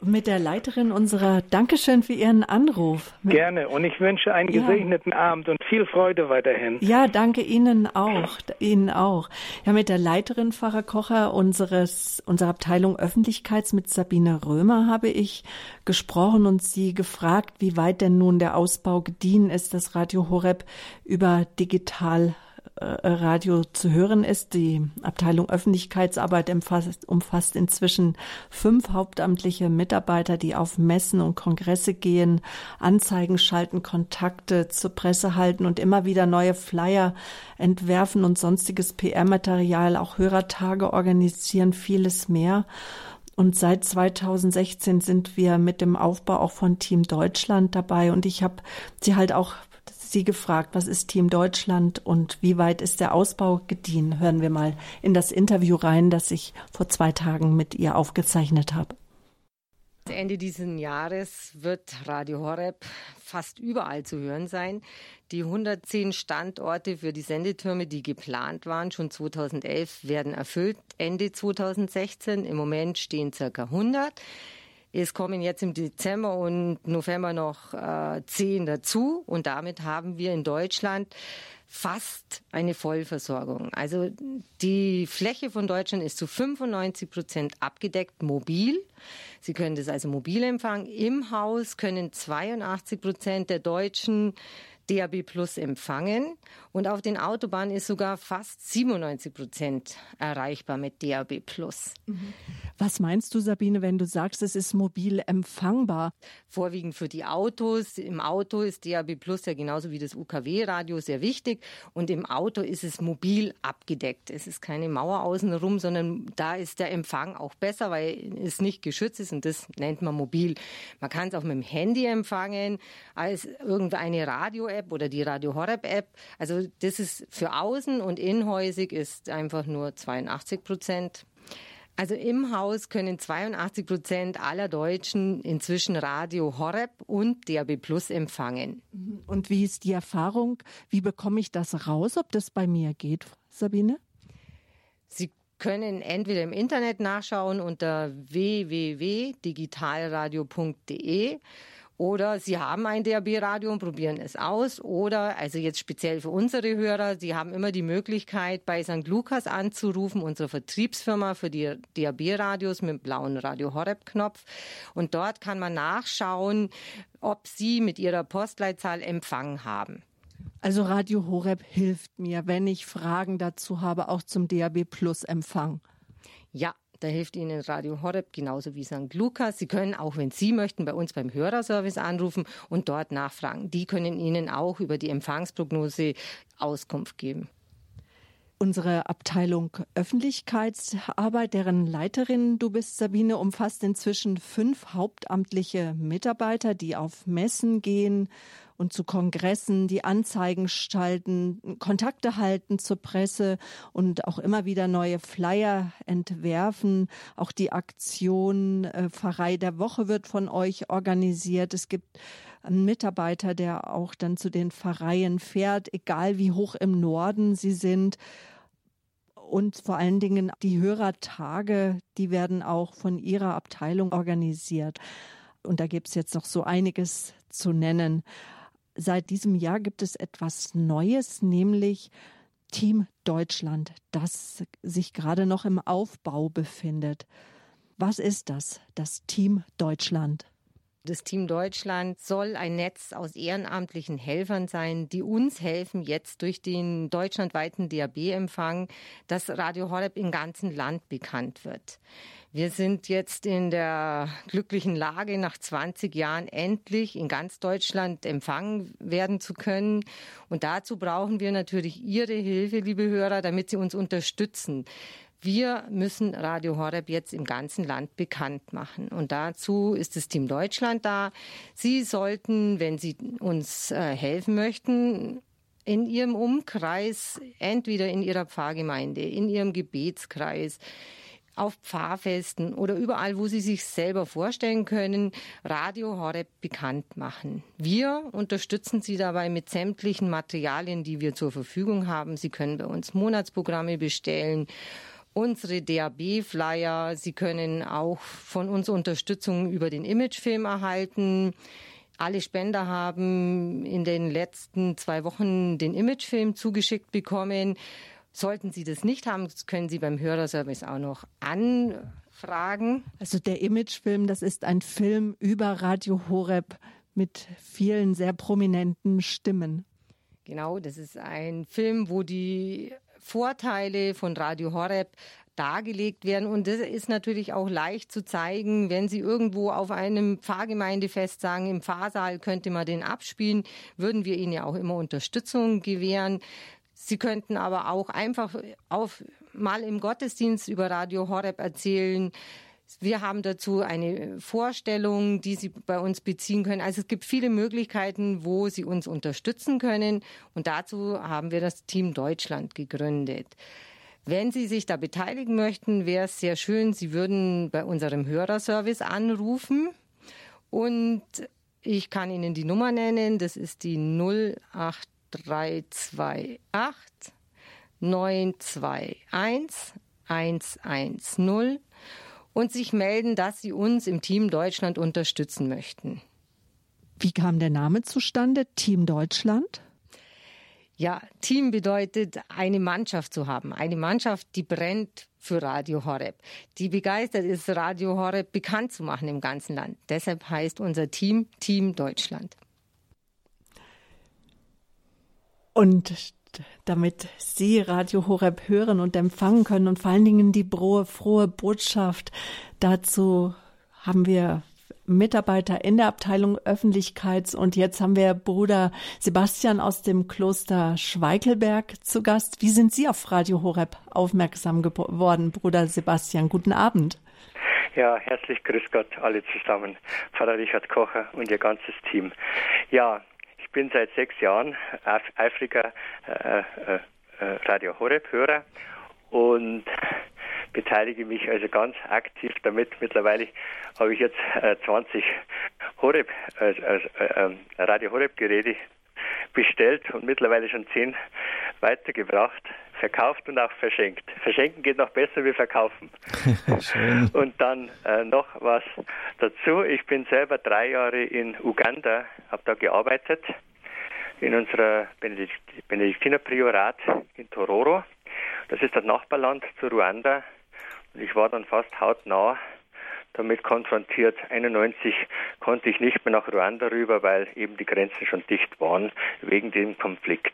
mit der Leiterin unserer Dankeschön für Ihren Anruf. Gerne und ich wünsche einen ja. gesegneten Abend und viel Freude weiterhin. Ja, danke Ihnen auch. Ihnen auch. Ja, mit der Leiterin Pfarrer Kocher unseres, unserer Abteilung Öffentlichkeits mit Sabine Römer habe ich gesprochen und sie gefragt, wie weit denn nun der Ausbau gediehen ist, das Radio Horeb über digital Radio zu hören ist. Die Abteilung Öffentlichkeitsarbeit umfasst, umfasst inzwischen fünf hauptamtliche Mitarbeiter, die auf Messen und Kongresse gehen, Anzeigen schalten, Kontakte zur Presse halten und immer wieder neue Flyer entwerfen und sonstiges PR-Material, auch Hörertage organisieren, vieles mehr. Und seit 2016 sind wir mit dem Aufbau auch von Team Deutschland dabei. Und ich habe sie halt auch Sie gefragt, was ist Team Deutschland und wie weit ist der Ausbau gediehen? Hören wir mal in das Interview rein, das ich vor zwei Tagen mit ihr aufgezeichnet habe. Ende dieses Jahres wird Radio Horeb fast überall zu hören sein. Die 110 Standorte für die Sendetürme, die geplant waren, schon 2011, werden erfüllt Ende 2016. Im Moment stehen circa 100. Es kommen jetzt im Dezember und November noch äh, zehn dazu und damit haben wir in Deutschland fast eine Vollversorgung. Also die Fläche von Deutschland ist zu 95 Prozent abgedeckt mobil. Sie können das also mobil empfangen. Im Haus können 82 Prozent der Deutschen DAB Plus empfangen und auf den Autobahnen ist sogar fast 97 Prozent erreichbar mit DAB Plus. Was meinst du, Sabine, wenn du sagst, es ist mobil empfangbar? Vorwiegend für die Autos. Im Auto ist DAB Plus ja genauso wie das UKW-Radio sehr wichtig und im Auto ist es mobil abgedeckt. Es ist keine Mauer außenrum, sondern da ist der Empfang auch besser, weil es nicht geschützt ist und das nennt man mobil. Man kann es auch mit dem Handy empfangen, als irgendeine Radio-App oder die Radio Horeb-App. Also das ist für außen und inhäusig ist einfach nur 82 Prozent. Also im Haus können 82 Prozent aller Deutschen inzwischen Radio Horeb und DAB Plus empfangen. Und wie ist die Erfahrung? Wie bekomme ich das raus, ob das bei mir geht, Sabine? Sie können entweder im Internet nachschauen unter www.digitalradio.de oder Sie haben ein DAB-Radio und probieren es aus. Oder, also jetzt speziell für unsere Hörer, Sie haben immer die Möglichkeit, bei St. Lukas anzurufen, unsere Vertriebsfirma für die DAB-Radios mit dem blauen Radio Horeb-Knopf. Und dort kann man nachschauen, ob Sie mit Ihrer Postleitzahl Empfang haben. Also Radio Horeb hilft mir, wenn ich Fragen dazu habe, auch zum DAB Plus Empfang. Ja, da hilft Ihnen Radio Horeb genauso wie St. Lukas. Sie können auch, wenn Sie möchten, bei uns beim Hörerservice anrufen und dort nachfragen. Die können Ihnen auch über die Empfangsprognose Auskunft geben. Unsere Abteilung Öffentlichkeitsarbeit, deren Leiterin du bist, Sabine, umfasst inzwischen fünf hauptamtliche Mitarbeiter, die auf Messen gehen und zu Kongressen, die Anzeigen schalten, Kontakte halten zur Presse und auch immer wieder neue Flyer entwerfen. Auch die Aktion äh, Pfarrei der Woche wird von euch organisiert. Es gibt einen Mitarbeiter, der auch dann zu den Pfarreien fährt, egal wie hoch im Norden sie sind und vor allen Dingen die Hörertage, die werden auch von ihrer Abteilung organisiert. Und da gibt es jetzt noch so einiges zu nennen. Seit diesem Jahr gibt es etwas Neues, nämlich Team Deutschland, das sich gerade noch im Aufbau befindet. Was ist das, das Team Deutschland? Das Team Deutschland soll ein Netz aus ehrenamtlichen Helfern sein, die uns helfen, jetzt durch den deutschlandweiten DAB-Empfang, dass Radio Horeb im ganzen Land bekannt wird. Wir sind jetzt in der glücklichen Lage, nach 20 Jahren endlich in ganz Deutschland empfangen werden zu können. Und dazu brauchen wir natürlich Ihre Hilfe, liebe Hörer, damit Sie uns unterstützen. Wir müssen Radio Horeb jetzt im ganzen Land bekannt machen. Und dazu ist das Team Deutschland da. Sie sollten, wenn Sie uns äh, helfen möchten, in Ihrem Umkreis, entweder in Ihrer Pfarrgemeinde, in Ihrem Gebetskreis, auf Pfarrfesten oder überall, wo Sie sich selber vorstellen können, Radio Horeb bekannt machen. Wir unterstützen Sie dabei mit sämtlichen Materialien, die wir zur Verfügung haben. Sie können bei uns Monatsprogramme bestellen unsere DAB-Flyer. Sie können auch von uns Unterstützung über den Imagefilm erhalten. Alle Spender haben in den letzten zwei Wochen den Imagefilm zugeschickt bekommen. Sollten Sie das nicht haben, können Sie beim Hörerservice auch noch anfragen. Also der Imagefilm, das ist ein Film über Radio Horeb mit vielen sehr prominenten Stimmen. Genau, das ist ein Film, wo die Vorteile von Radio Horeb dargelegt werden. Und das ist natürlich auch leicht zu zeigen, wenn Sie irgendwo auf einem Pfarrgemeindefest sagen, im Pfarrsaal könnte man den abspielen, würden wir Ihnen ja auch immer Unterstützung gewähren. Sie könnten aber auch einfach auf, mal im Gottesdienst über Radio Horeb erzählen. Wir haben dazu eine Vorstellung, die Sie bei uns beziehen können. Also es gibt viele Möglichkeiten, wo Sie uns unterstützen können. Und dazu haben wir das Team Deutschland gegründet. Wenn Sie sich da beteiligen möchten, wäre es sehr schön, Sie würden bei unserem Hörerservice anrufen. Und ich kann Ihnen die Nummer nennen. Das ist die 08 328 921 110 und sich melden, dass sie uns im Team Deutschland unterstützen möchten. Wie kam der Name zustande, Team Deutschland? Ja, Team bedeutet, eine Mannschaft zu haben. Eine Mannschaft, die brennt für Radio Horeb, die begeistert ist, Radio Horeb bekannt zu machen im ganzen Land. Deshalb heißt unser Team Team Deutschland. Und damit Sie Radio Horeb hören und empfangen können und vor allen Dingen die frohe Botschaft, dazu haben wir Mitarbeiter in der Abteilung Öffentlichkeits und jetzt haben wir Bruder Sebastian aus dem Kloster Schweikelberg zu Gast. Wie sind Sie auf Radio Horeb aufmerksam geworden, Bruder Sebastian? Guten Abend. Ja, herzlich grüß Gott alle zusammen, Pfarrer Richard Kocher und Ihr ganzes Team. Ja, ich bin seit sechs Jahren eifriger äh, äh, äh, Radio Horeb-Hörer und beteilige mich also ganz aktiv damit. Mittlerweile habe ich jetzt äh, 20 Horeb, äh, äh, Radio Horeb Geräte bestellt und mittlerweile schon zehn weitergebracht. verkauft und auch verschenkt. Verschenken geht noch besser wie verkaufen. <laughs> und dann äh, noch was dazu. Ich bin selber drei Jahre in Uganda, habe da gearbeitet in unserer Benedikt Benediktiner Priorat in Tororo. Das ist das Nachbarland zu Ruanda. Und ich war dann fast hautnah damit konfrontiert. 91 konnte ich nicht mehr nach Ruanda rüber, weil eben die Grenzen schon dicht waren wegen dem Konflikt.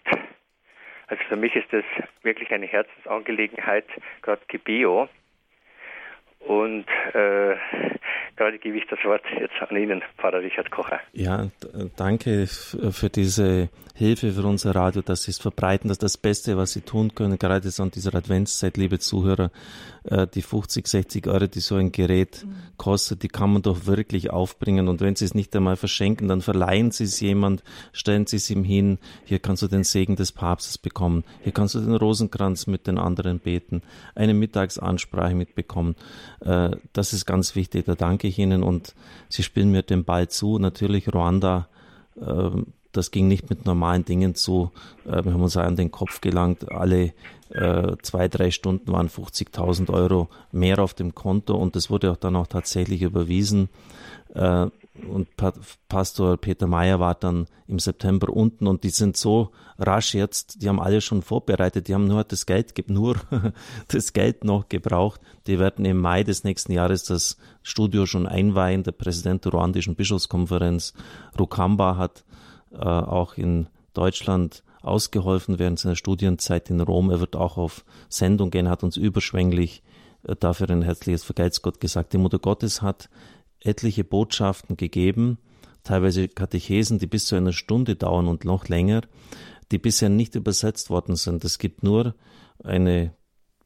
Also für mich ist das wirklich eine Herzensangelegenheit, gerade Gebeo. Und äh, gerade gebe ich das Wort jetzt an Ihnen, Pfarrer Richard Kocher. Ja, danke für diese Hilfe für unser Radio, dass Sie es verbreiten. Das ist das Beste, was Sie tun können, gerade jetzt an dieser Adventszeit, liebe Zuhörer. Äh, die 50, 60 Euro, die so ein Gerät kostet, die kann man doch wirklich aufbringen. Und wenn Sie es nicht einmal verschenken, dann verleihen Sie es jemand, stellen Sie es ihm hin. Hier kannst du den Segen des Papstes bekommen. Hier kannst du den Rosenkranz mit den anderen beten, eine Mittagsansprache mitbekommen. Äh, das ist ganz wichtig. Da danke ich Ihnen und Sie spielen mir den Ball zu. Natürlich Ruanda ähm, das ging nicht mit normalen Dingen zu. Äh, wir haben uns an den Kopf gelangt. Alle äh, zwei, drei Stunden waren 50.000 Euro mehr auf dem Konto und das wurde auch dann auch tatsächlich überwiesen. Und pa Pastor Peter Meyer war dann im September unten und die sind so rasch jetzt, die haben alle schon vorbereitet, die haben nur das Geld, nur <laughs> das Geld noch gebraucht. Die werden im Mai des nächsten Jahres das Studio schon einweihen. Der Präsident der ruandischen Bischofskonferenz Rukamba hat äh, auch in Deutschland ausgeholfen während seiner Studienzeit in Rom. Er wird auch auf Sendung gehen, hat uns überschwänglich äh, dafür ein herzliches Vergelt's Gott gesagt. Die Mutter Gottes hat etliche Botschaften gegeben, teilweise Katechesen, die bis zu einer Stunde dauern und noch länger, die bisher nicht übersetzt worden sind. Es gibt nur eine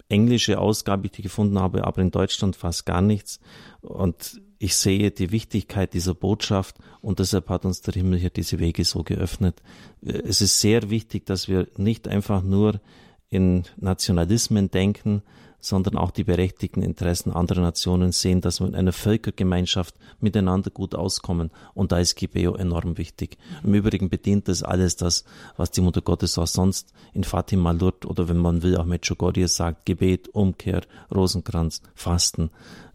englische Ausgabe, die ich gefunden habe, aber in Deutschland fast gar nichts. Und ich sehe die Wichtigkeit dieser Botschaft und deshalb hat uns der Himmel hier diese Wege so geöffnet. Es ist sehr wichtig, dass wir nicht einfach nur in Nationalismen denken, sondern auch die berechtigten Interessen anderer Nationen sehen, dass wir in einer Völkergemeinschaft miteinander gut auskommen. Und da ist Gibeo enorm wichtig. Im Übrigen bedient das alles das, was die Mutter Gottes auch sonst in Fatima Lourdes oder wenn man will auch Medjugorje sagt, Gebet, Umkehr, Rosenkranz, Fasten,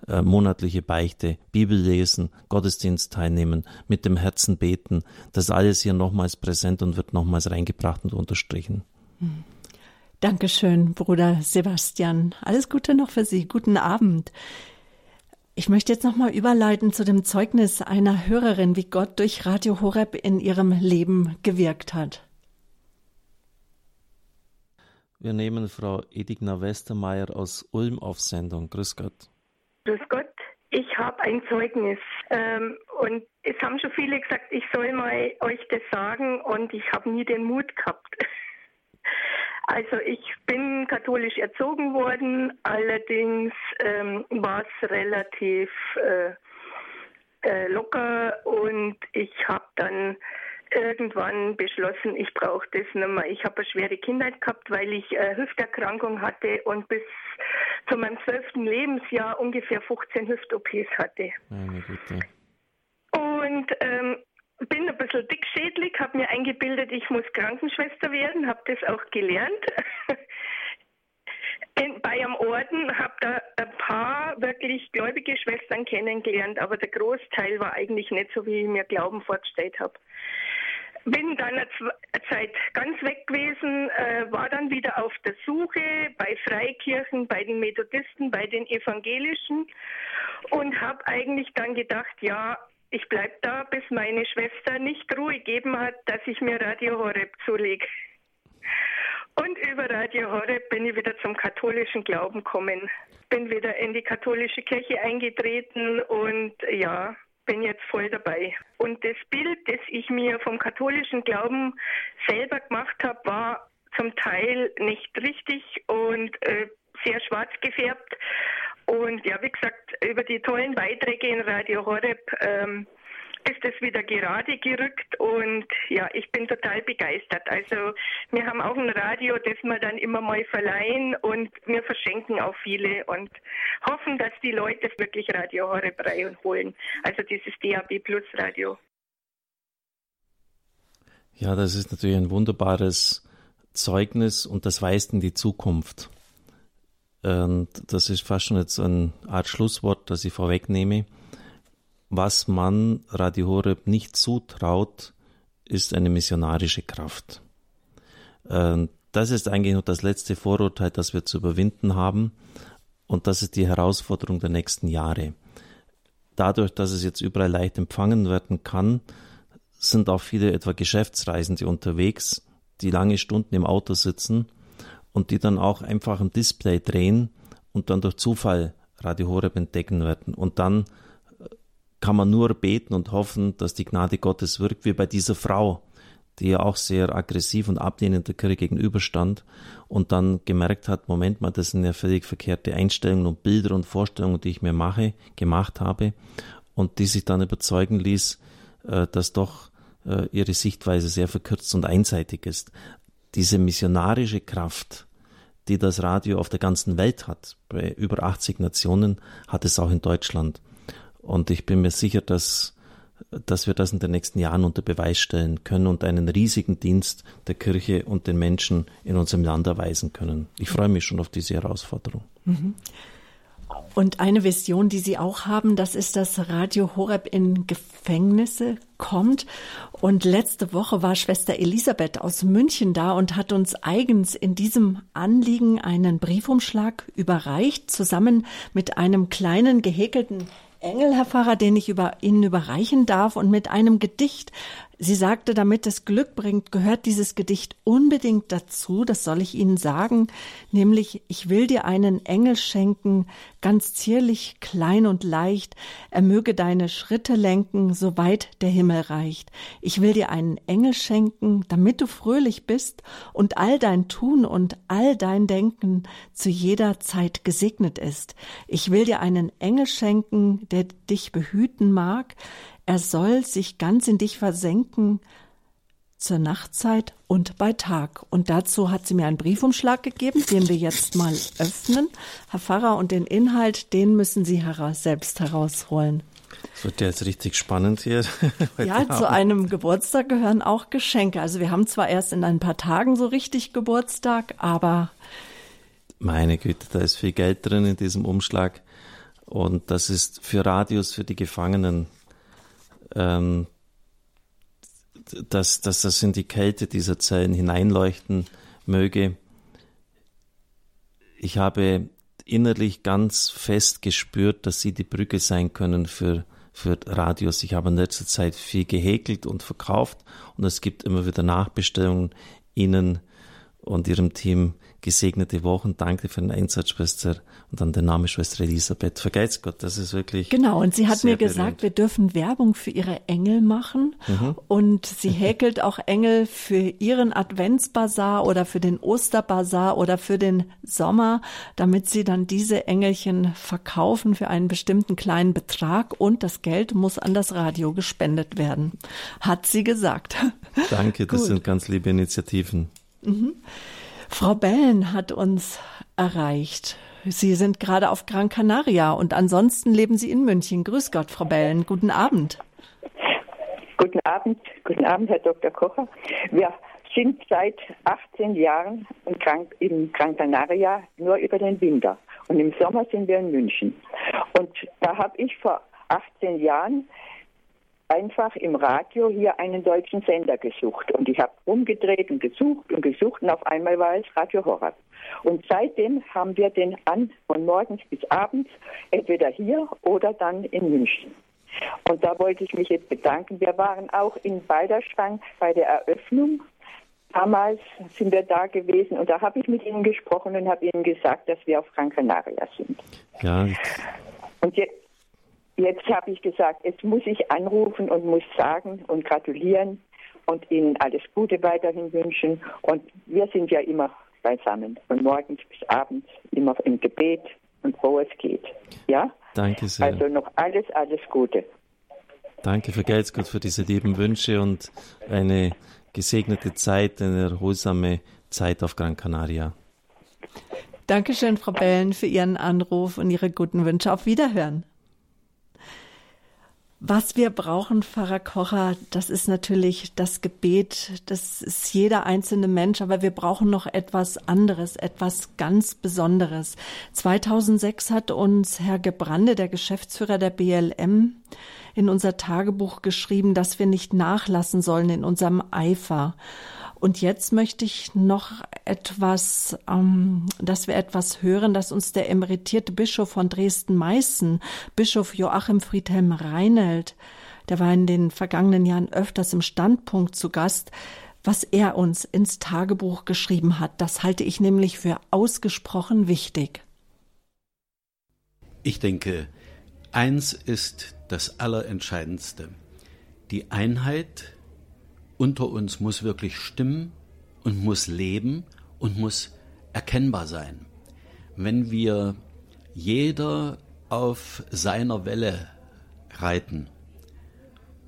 äh, monatliche Beichte, Bibel lesen, Gottesdienst teilnehmen, mit dem Herzen beten. Das alles hier nochmals präsent und wird nochmals reingebracht und unterstrichen. Mhm. Dankeschön, Bruder Sebastian. Alles Gute noch für Sie. Guten Abend. Ich möchte jetzt nochmal überleiten zu dem Zeugnis einer Hörerin, wie Gott durch Radio Horeb in ihrem Leben gewirkt hat. Wir nehmen Frau Edigna Westermeier aus Ulm auf Sendung. Grüß Gott. Grüß Gott. Ich habe ein Zeugnis ähm, und es haben schon viele gesagt, ich soll mal euch das sagen und ich habe nie den Mut gehabt. <laughs> Also ich bin katholisch erzogen worden, allerdings ähm, war es relativ äh, äh, locker und ich habe dann irgendwann beschlossen, ich brauche das nicht mehr. Ich habe eine schwere Kindheit gehabt, weil ich äh, Hüfterkrankung hatte und bis zu meinem zwölften Lebensjahr ungefähr 15 Hüft-OPs hatte. Meine Güte. Und ähm, bin ein bisschen dickschädlich, habe mir eingebildet, ich muss Krankenschwester werden, habe das auch gelernt. <laughs> In, bei einem Orden habe da ein paar wirklich gläubige Schwestern kennengelernt, aber der Großteil war eigentlich nicht so, wie ich mir Glauben vorgestellt habe. Bin dann eine Zeit ganz weg gewesen, äh, war dann wieder auf der Suche bei Freikirchen, bei den Methodisten, bei den Evangelischen und habe eigentlich dann gedacht, ja, ich bleibe da, bis meine Schwester nicht Ruhe gegeben hat, dass ich mir Radio Horeb zulege. Und über Radio Horeb bin ich wieder zum katholischen Glauben gekommen. Bin wieder in die katholische Kirche eingetreten und ja, bin jetzt voll dabei. Und das Bild, das ich mir vom katholischen Glauben selber gemacht habe, war zum Teil nicht richtig und äh, sehr schwarz gefärbt. Und ja, wie gesagt, über die tollen Beiträge in Radio Horeb ähm, ist es wieder gerade gerückt und ja, ich bin total begeistert. Also wir haben auch ein Radio, das wir dann immer mal verleihen und wir verschenken auch viele und hoffen, dass die Leute wirklich Radio Horeb holen. Also dieses DAB Plus Radio. Ja, das ist natürlich ein wunderbares Zeugnis und das weist in die Zukunft. Und das ist fast schon jetzt eine Art Schlusswort, das ich vorwegnehme. Was man Radio Horeb nicht zutraut, ist eine missionarische Kraft. Das ist eigentlich nur das letzte Vorurteil, das wir zu überwinden haben. Und das ist die Herausforderung der nächsten Jahre. Dadurch, dass es jetzt überall leicht empfangen werden kann, sind auch viele etwa Geschäftsreisende unterwegs, die lange Stunden im Auto sitzen und die dann auch einfach ein Display drehen und dann durch Zufall Radio Horeb entdecken werden. Und dann äh, kann man nur beten und hoffen, dass die Gnade Gottes wirkt, wie bei dieser Frau, die ja auch sehr aggressiv und ablehnend der Kirche gegenüberstand und dann gemerkt hat, Moment mal, das sind ja völlig verkehrte Einstellungen und Bilder und Vorstellungen, die ich mir mache, gemacht habe und die sich dann überzeugen ließ, äh, dass doch äh, ihre Sichtweise sehr verkürzt und einseitig ist. Diese missionarische Kraft, die das Radio auf der ganzen Welt hat, bei über 80 Nationen, hat es auch in Deutschland. Und ich bin mir sicher, dass dass wir das in den nächsten Jahren unter Beweis stellen können und einen riesigen Dienst der Kirche und den Menschen in unserem Land erweisen können. Ich freue mich schon auf diese Herausforderung. Mhm. Und eine Vision, die Sie auch haben, das ist, dass Radio Horeb in Gefängnisse kommt. Und letzte Woche war Schwester Elisabeth aus München da und hat uns eigens in diesem Anliegen einen Briefumschlag überreicht, zusammen mit einem kleinen gehäkelten Engel, Herr Pfarrer, den ich über Ihnen überreichen darf und mit einem Gedicht, Sie sagte, damit es Glück bringt, gehört dieses Gedicht unbedingt dazu, das soll ich Ihnen sagen, nämlich ich will dir einen Engel schenken, ganz zierlich, klein und leicht, er möge deine Schritte lenken, so weit der Himmel reicht. Ich will dir einen Engel schenken, damit du fröhlich bist und all dein Tun und all dein Denken zu jeder Zeit gesegnet ist. Ich will dir einen Engel schenken, der dich behüten mag, er soll sich ganz in dich versenken zur Nachtzeit und bei Tag. Und dazu hat sie mir einen Briefumschlag gegeben, den wir jetzt mal öffnen. Herr Pfarrer, und den Inhalt, den müssen Sie heraus, selbst herausholen. Das wird ja jetzt richtig spannend hier. <laughs> ja, zu einem Geburtstag gehören auch Geschenke. Also wir haben zwar erst in ein paar Tagen so richtig Geburtstag, aber. Meine Güte, da ist viel Geld drin in diesem Umschlag. Und das ist für Radios, für die Gefangenen ähm, dass, dass das in die Kälte dieser Zellen hineinleuchten möge. Ich habe innerlich ganz fest gespürt, dass sie die Brücke sein können für, für Radios. Ich habe in letzter Zeit viel gehäkelt und verkauft und es gibt immer wieder Nachbestellungen Ihnen und Ihrem Team gesegnete Wochen. Danke für den Einsatz, Schwester. Und dann der Name Schwester Elisabeth. Vergeht's Gott, das ist wirklich. Genau, und sie hat mir gesagt, berühmt. wir dürfen Werbung für ihre Engel machen. Mhm. Und sie <laughs> häkelt auch Engel für ihren Adventsbazar oder für den Osterbazar oder für den Sommer, damit sie dann diese Engelchen verkaufen für einen bestimmten kleinen Betrag. Und das Geld muss an das Radio gespendet werden, hat sie gesagt. Danke, das <laughs> sind ganz liebe Initiativen. Mhm. Frau Bellen hat uns erreicht. Sie sind gerade auf Gran Canaria und ansonsten leben Sie in München. Grüß Gott, Frau Bellen. Guten Abend. Guten Abend, guten Abend, Herr Dr. Kocher. Wir sind seit 18 Jahren in Gran, in Gran Canaria nur über den Winter. Und im Sommer sind wir in München. Und da habe ich vor 18 Jahren einfach im Radio hier einen deutschen Sender gesucht. Und ich habe rumgedreht und gesucht und gesucht und auf einmal war es Radio Horror. Und seitdem haben wir den an von morgens bis abends, entweder hier oder dann in München. Und da wollte ich mich jetzt bedanken. Wir waren auch in Balderschwang bei der Eröffnung. Damals sind wir da gewesen und da habe ich mit Ihnen gesprochen und habe Ihnen gesagt, dass wir auf Gran Canaria sind. Ja. Und jetzt, Jetzt habe ich gesagt, jetzt muss ich anrufen und muss sagen und gratulieren und Ihnen alles Gute weiterhin wünschen. Und wir sind ja immer beisammen, von morgens bis abends, immer im Gebet und wo es geht. Ja? Danke sehr. Also noch alles, alles Gute. Danke für Geizgott für diese lieben Wünsche und eine gesegnete Zeit, eine erholsame Zeit auf Gran Canaria. Dankeschön, Frau Bellen, für Ihren Anruf und Ihre guten Wünsche. Auf Wiederhören. Was wir brauchen, Pfarrer Kocher, das ist natürlich das Gebet. Das ist jeder einzelne Mensch, aber wir brauchen noch etwas anderes, etwas ganz Besonderes. 2006 hat uns Herr Gebrande, der Geschäftsführer der BLM, in unser Tagebuch geschrieben, dass wir nicht nachlassen sollen in unserem Eifer. Und jetzt möchte ich noch etwas, ähm, dass wir etwas hören, dass uns der emeritierte Bischof von Dresden-Meißen, Bischof Joachim Friedhelm Reinelt, der war in den vergangenen Jahren öfters im Standpunkt zu Gast, was er uns ins Tagebuch geschrieben hat. Das halte ich nämlich für ausgesprochen wichtig. Ich denke, eins ist das Allerentscheidendste. Die Einheit unter uns muss wirklich stimmen und muss leben und muss erkennbar sein. Wenn wir jeder auf seiner Welle reiten,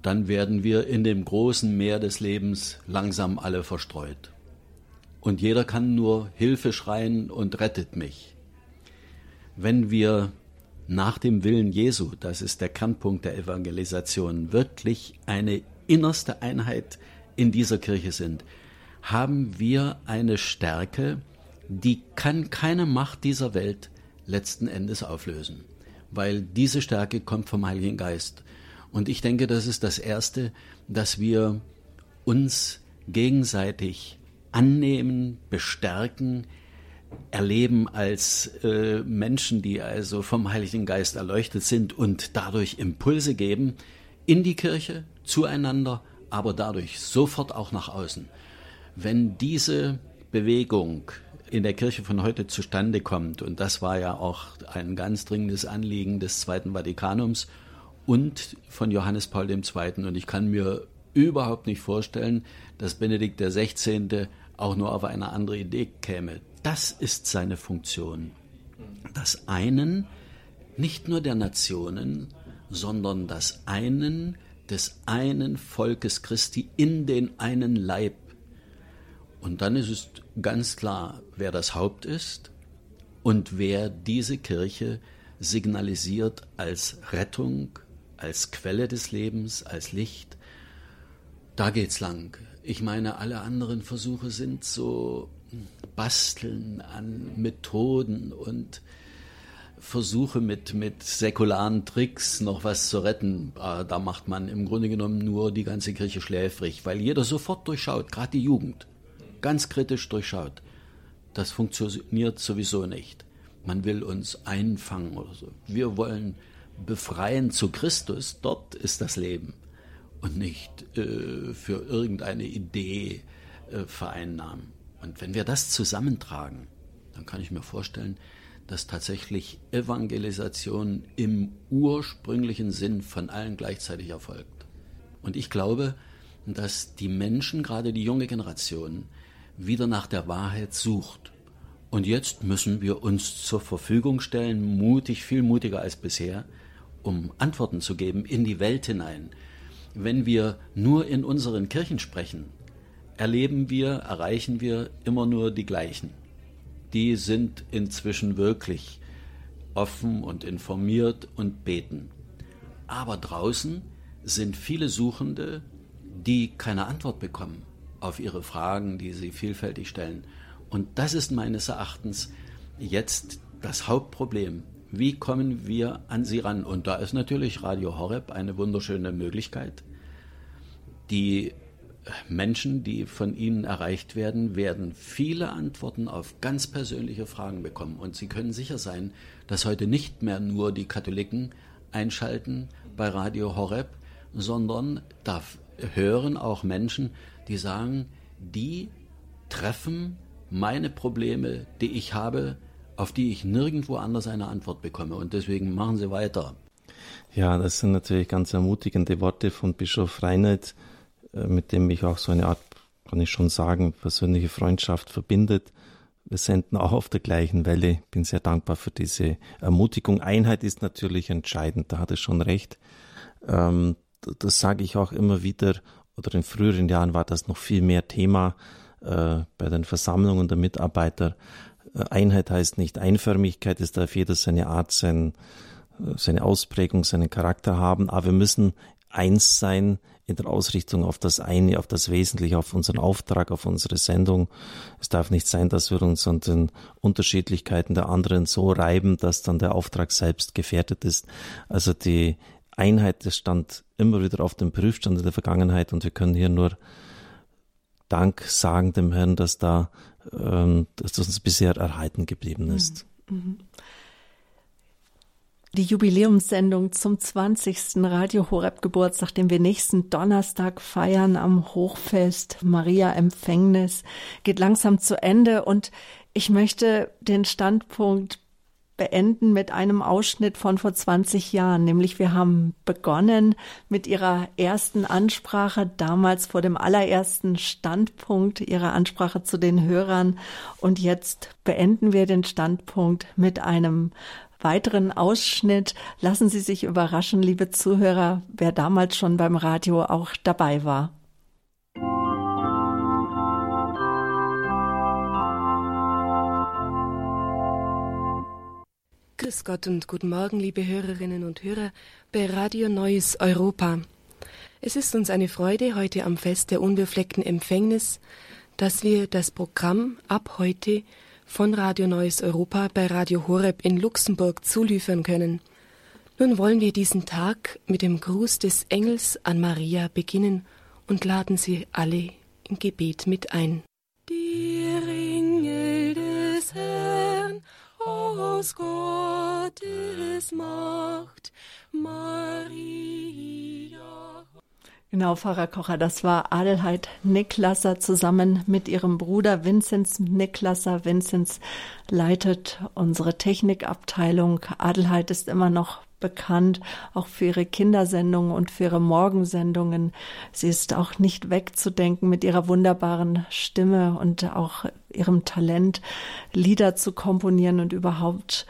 dann werden wir in dem großen Meer des Lebens langsam alle verstreut. Und jeder kann nur Hilfe schreien und rettet mich. Wenn wir nach dem Willen Jesu, das ist der Kernpunkt der Evangelisation, wirklich eine innerste Einheit in dieser Kirche sind, haben wir eine Stärke, die kann keine Macht dieser Welt letzten Endes auflösen, weil diese Stärke kommt vom Heiligen Geist. Und ich denke, das ist das Erste, dass wir uns gegenseitig annehmen, bestärken, erleben als äh, Menschen, die also vom Heiligen Geist erleuchtet sind und dadurch Impulse geben in die Kirche, zueinander, aber dadurch sofort auch nach außen. Wenn diese Bewegung in der Kirche von heute zustande kommt, und das war ja auch ein ganz dringendes Anliegen des Zweiten Vatikanums und von Johannes Paul II. Und ich kann mir überhaupt nicht vorstellen, dass Benedikt XVI. auch nur auf eine andere Idee käme. Das ist seine Funktion. Das einen, nicht nur der Nationen, sondern das einen des einen Volkes Christi in den einen Leib. Und dann ist es ganz klar, wer das Haupt ist und wer diese Kirche signalisiert als Rettung, als Quelle des Lebens, als Licht. Da geht's lang. Ich meine, alle anderen Versuche sind so Basteln an Methoden und Versuche mit, mit säkularen Tricks noch was zu retten, äh, da macht man im Grunde genommen nur die ganze Kirche schläfrig, weil jeder sofort durchschaut, gerade die Jugend, ganz kritisch durchschaut. Das funktioniert sowieso nicht. Man will uns einfangen oder so. Wir wollen befreien zu Christus, dort ist das Leben und nicht äh, für irgendeine Idee äh, vereinnahmen. Und wenn wir das zusammentragen, dann kann ich mir vorstellen, dass tatsächlich Evangelisation im ursprünglichen Sinn von allen gleichzeitig erfolgt. Und ich glaube, dass die Menschen, gerade die junge Generation, wieder nach der Wahrheit sucht. Und jetzt müssen wir uns zur Verfügung stellen, mutig, viel mutiger als bisher, um Antworten zu geben in die Welt hinein. Wenn wir nur in unseren Kirchen sprechen, erleben wir, erreichen wir immer nur die gleichen die sind inzwischen wirklich offen und informiert und beten. Aber draußen sind viele Suchende, die keine Antwort bekommen auf ihre Fragen, die sie vielfältig stellen. Und das ist meines Erachtens jetzt das Hauptproblem. Wie kommen wir an sie ran? Und da ist natürlich Radio Horeb eine wunderschöne Möglichkeit, die Menschen, die von Ihnen erreicht werden, werden viele Antworten auf ganz persönliche Fragen bekommen. Und Sie können sicher sein, dass heute nicht mehr nur die Katholiken einschalten bei Radio Horeb, sondern da hören auch Menschen, die sagen, die treffen meine Probleme, die ich habe, auf die ich nirgendwo anders eine Antwort bekomme. Und deswegen machen Sie weiter. Ja, das sind natürlich ganz ermutigende Worte von Bischof Reinhold äh, mit dem mich auch so eine Art, kann ich schon sagen, persönliche Freundschaft verbindet. Wir senden auch auf der gleichen Welle. Bin sehr dankbar für diese Ermutigung. Einheit ist natürlich entscheidend, da hat er schon recht. Ähm, das sage ich auch immer wieder, oder in früheren Jahren war das noch viel mehr Thema äh, bei den Versammlungen der Mitarbeiter. Äh, Einheit heißt nicht Einförmigkeit, es darf jeder seine Art, sein, seine Ausprägung, seinen Charakter haben, aber wir müssen eins sein in der Ausrichtung auf das eine, auf das Wesentliche, auf unseren Auftrag, auf unsere Sendung. Es darf nicht sein, dass wir uns an den Unterschiedlichkeiten der anderen so reiben, dass dann der Auftrag selbst gefährdet ist. Also die Einheit, das stand immer wieder auf dem Prüfstand in der Vergangenheit und wir können hier nur Dank sagen dem Herrn, dass da, ähm, dass das uns bisher erhalten geblieben ist. Mhm. mhm die Jubiläumssendung zum 20. Radio Horeb Geburtstag, den wir nächsten Donnerstag feiern am Hochfest Maria Empfängnis, geht langsam zu Ende und ich möchte den Standpunkt beenden mit einem Ausschnitt von vor 20 Jahren, nämlich wir haben begonnen mit ihrer ersten Ansprache, damals vor dem allerersten Standpunkt ihrer Ansprache zu den Hörern und jetzt beenden wir den Standpunkt mit einem weiteren Ausschnitt. Lassen Sie sich überraschen, liebe Zuhörer, wer damals schon beim Radio auch dabei war. Grüß Gott und guten Morgen, liebe Hörerinnen und Hörer bei Radio Neues Europa. Es ist uns eine Freude, heute am Fest der unbefleckten Empfängnis, dass wir das Programm ab heute von Radio Neues Europa bei Radio Horeb in Luxemburg zuliefern können. Nun wollen wir diesen Tag mit dem Gruß des Engels an Maria beginnen und laden Sie alle im Gebet mit ein. Die Ringel des Herrn aus Gottes Macht, Maria. Genau, Pfarrer Kocher, das war Adelheid Niklasser zusammen mit ihrem Bruder Vinzenz Niklasser. Vinzenz leitet unsere Technikabteilung. Adelheid ist immer noch bekannt, auch für ihre Kindersendungen und für ihre Morgensendungen. Sie ist auch nicht wegzudenken mit ihrer wunderbaren Stimme und auch ihrem Talent, Lieder zu komponieren und überhaupt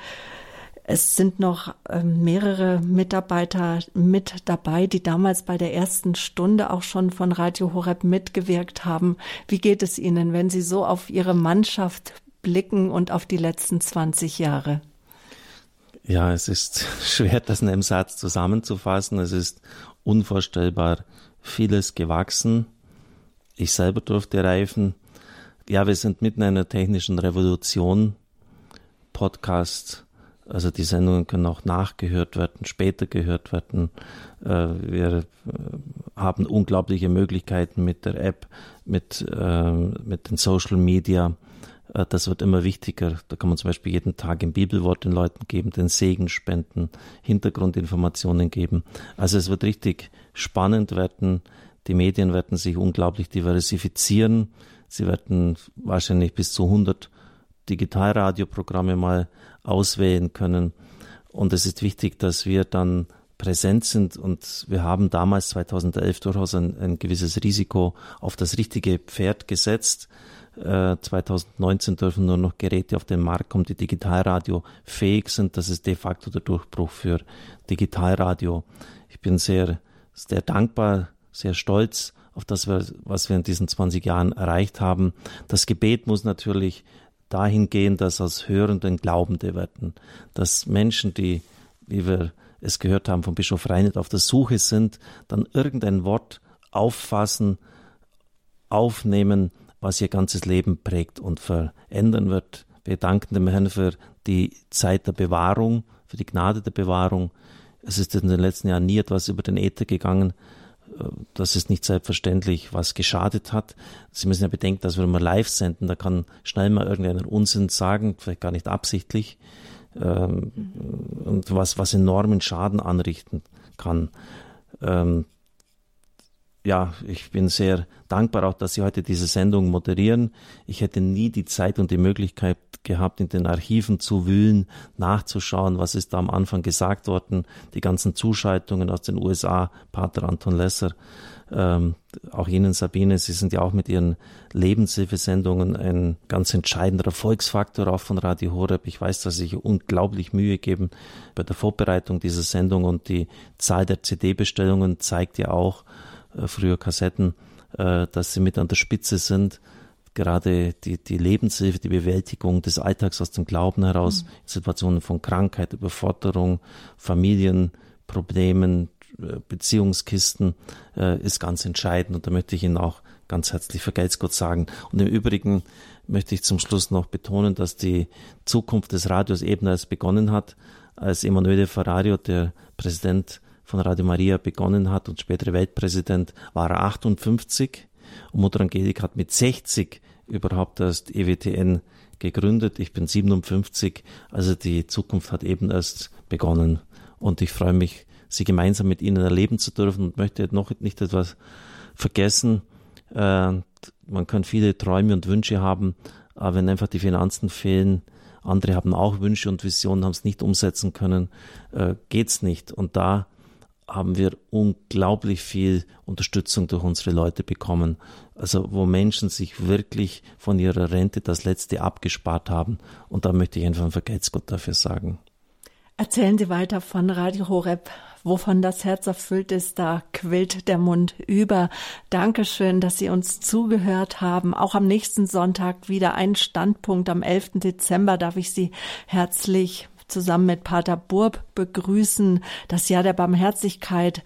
es sind noch ähm, mehrere Mitarbeiter mit dabei, die damals bei der ersten Stunde auch schon von Radio Horeb mitgewirkt haben. Wie geht es Ihnen, wenn Sie so auf Ihre Mannschaft blicken und auf die letzten 20 Jahre? Ja, es ist <laughs> schwer, das in einem Satz zusammenzufassen. Es ist unvorstellbar vieles gewachsen. Ich selber durfte reifen. Ja, wir sind mitten in einer technischen Revolution. Podcast, also die Sendungen können auch nachgehört werden, später gehört werden. Äh, wir äh, haben unglaubliche Möglichkeiten mit der App, mit, äh, mit den Social Media. Das wird immer wichtiger. Da kann man zum Beispiel jeden Tag ein Bibelwort den Leuten geben, den Segen spenden, Hintergrundinformationen geben. Also es wird richtig spannend werden. Die Medien werden sich unglaublich diversifizieren. Sie werden wahrscheinlich bis zu 100 Digitalradioprogramme mal auswählen können. Und es ist wichtig, dass wir dann präsent sind und wir haben damals 2011 durchaus ein, ein gewisses Risiko auf das richtige Pferd gesetzt. Äh, 2019 dürfen nur noch Geräte auf den Markt kommen, die Digitalradio fähig sind. Das ist de facto der Durchbruch für Digitalradio. Ich bin sehr, sehr dankbar, sehr stolz auf das, was wir in diesen 20 Jahren erreicht haben. Das Gebet muss natürlich dahin gehen, dass aus Hörenden Glaubende werden, dass Menschen, die, wie wir es gehört haben von Bischof Reinert, auf der Suche sind, dann irgendein Wort auffassen, aufnehmen, was ihr ganzes Leben prägt und verändern wird. Wir danken dem Herrn für die Zeit der Bewahrung, für die Gnade der Bewahrung. Es ist in den letzten Jahren nie etwas über den Äther gegangen, das ist nicht selbstverständlich, was geschadet hat. Sie müssen ja bedenken, dass wir immer live senden, da kann schnell mal irgendeinen Unsinn sagen, vielleicht gar nicht absichtlich, ähm, und was, was enormen Schaden anrichten kann. Ähm, ja, ich bin sehr dankbar auch, dass Sie heute diese Sendung moderieren. Ich hätte nie die Zeit und die Möglichkeit gehabt, in den Archiven zu wühlen, nachzuschauen, was ist da am Anfang gesagt worden, die ganzen Zuschaltungen aus den USA, Pater Anton Lesser, ähm, auch Ihnen, Sabine, Sie sind ja auch mit Ihren Lebenshilfesendungen ein ganz entscheidender Erfolgsfaktor auch von Radio Horeb. Ich weiß, dass Sie sich unglaublich Mühe geben bei der Vorbereitung dieser Sendung und die Zahl der CD-Bestellungen zeigt ja auch, früher Kassetten, äh, dass sie mit an der Spitze sind. gerade die, die Lebenshilfe, die Bewältigung des Alltags aus dem Glauben heraus, mhm. Situationen von Krankheit, Überforderung, Familienproblemen, äh, Beziehungskisten, äh, ist ganz entscheidend. Und da möchte ich Ihnen auch ganz herzlich vergelt's Gott sagen. Und im Übrigen möchte ich zum Schluss noch betonen, dass die Zukunft des Radios eben erst begonnen hat, als Emanuele Ferrario, der Präsident von Radio Maria, begonnen hat und spätere Weltpräsident, war er 58 und Mutter Angelik hat mit 60 überhaupt erst EWTN gegründet. Ich bin 57, also die Zukunft hat eben erst begonnen und ich freue mich, sie gemeinsam mit Ihnen erleben zu dürfen und möchte noch nicht etwas vergessen. Äh, man kann viele Träume und Wünsche haben, aber wenn einfach die Finanzen fehlen, andere haben auch Wünsche und Visionen, haben es nicht umsetzen können, äh, geht's nicht. Und da haben wir unglaublich viel Unterstützung durch unsere Leute bekommen. Also wo Menschen sich wirklich von ihrer Rente das letzte abgespart haben. Und da möchte ich einfach ein Vergeltsgott dafür sagen. Erzählen Sie weiter von Radio Horeb, wovon das Herz erfüllt ist, da quillt der Mund über. Dankeschön, dass Sie uns zugehört haben. Auch am nächsten Sonntag wieder ein Standpunkt. Am 11. Dezember darf ich Sie herzlich zusammen mit Pater Burb begrüßen. Das Jahr der Barmherzigkeit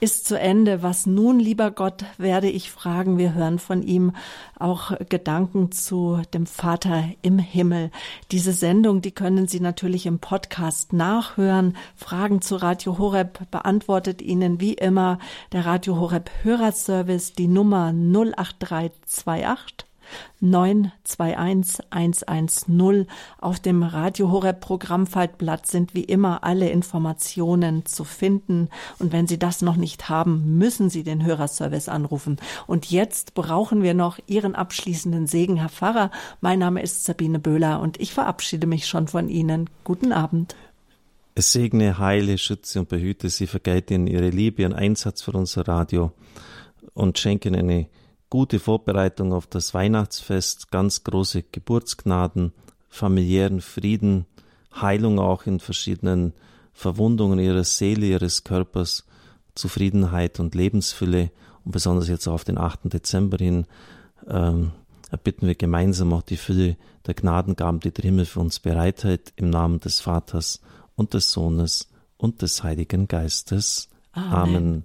ist zu Ende. Was nun, lieber Gott, werde ich fragen. Wir hören von ihm auch Gedanken zu dem Vater im Himmel. Diese Sendung, die können Sie natürlich im Podcast nachhören. Fragen zu Radio Horeb beantwortet Ihnen wie immer der Radio Horeb Hörerservice, die Nummer 08328 921110. Auf dem Radio Horeb Programmfaltblatt sind wie immer alle Informationen zu finden. Und wenn Sie das noch nicht haben, müssen Sie den Hörerservice anrufen. Und jetzt brauchen wir noch Ihren abschließenden Segen, Herr Pfarrer. Mein Name ist Sabine Böhler und ich verabschiede mich schon von Ihnen. Guten Abend. Es segne, heile, schütze und behüte Sie, vergelte Ihnen Ihre Liebe, Ihren Einsatz für unser Radio und schenke Ihnen eine gute Vorbereitung auf das Weihnachtsfest, ganz große Geburtsgnaden, familiären Frieden, Heilung auch in verschiedenen Verwundungen ihrer Seele, ihres Körpers, Zufriedenheit und Lebensfülle und besonders jetzt auf den 8. Dezember hin ähm, erbitten wir gemeinsam auch die Fülle der Gnadengaben, die der Himmel für uns bereithält, im Namen des Vaters und des Sohnes und des Heiligen Geistes. Amen. Amen.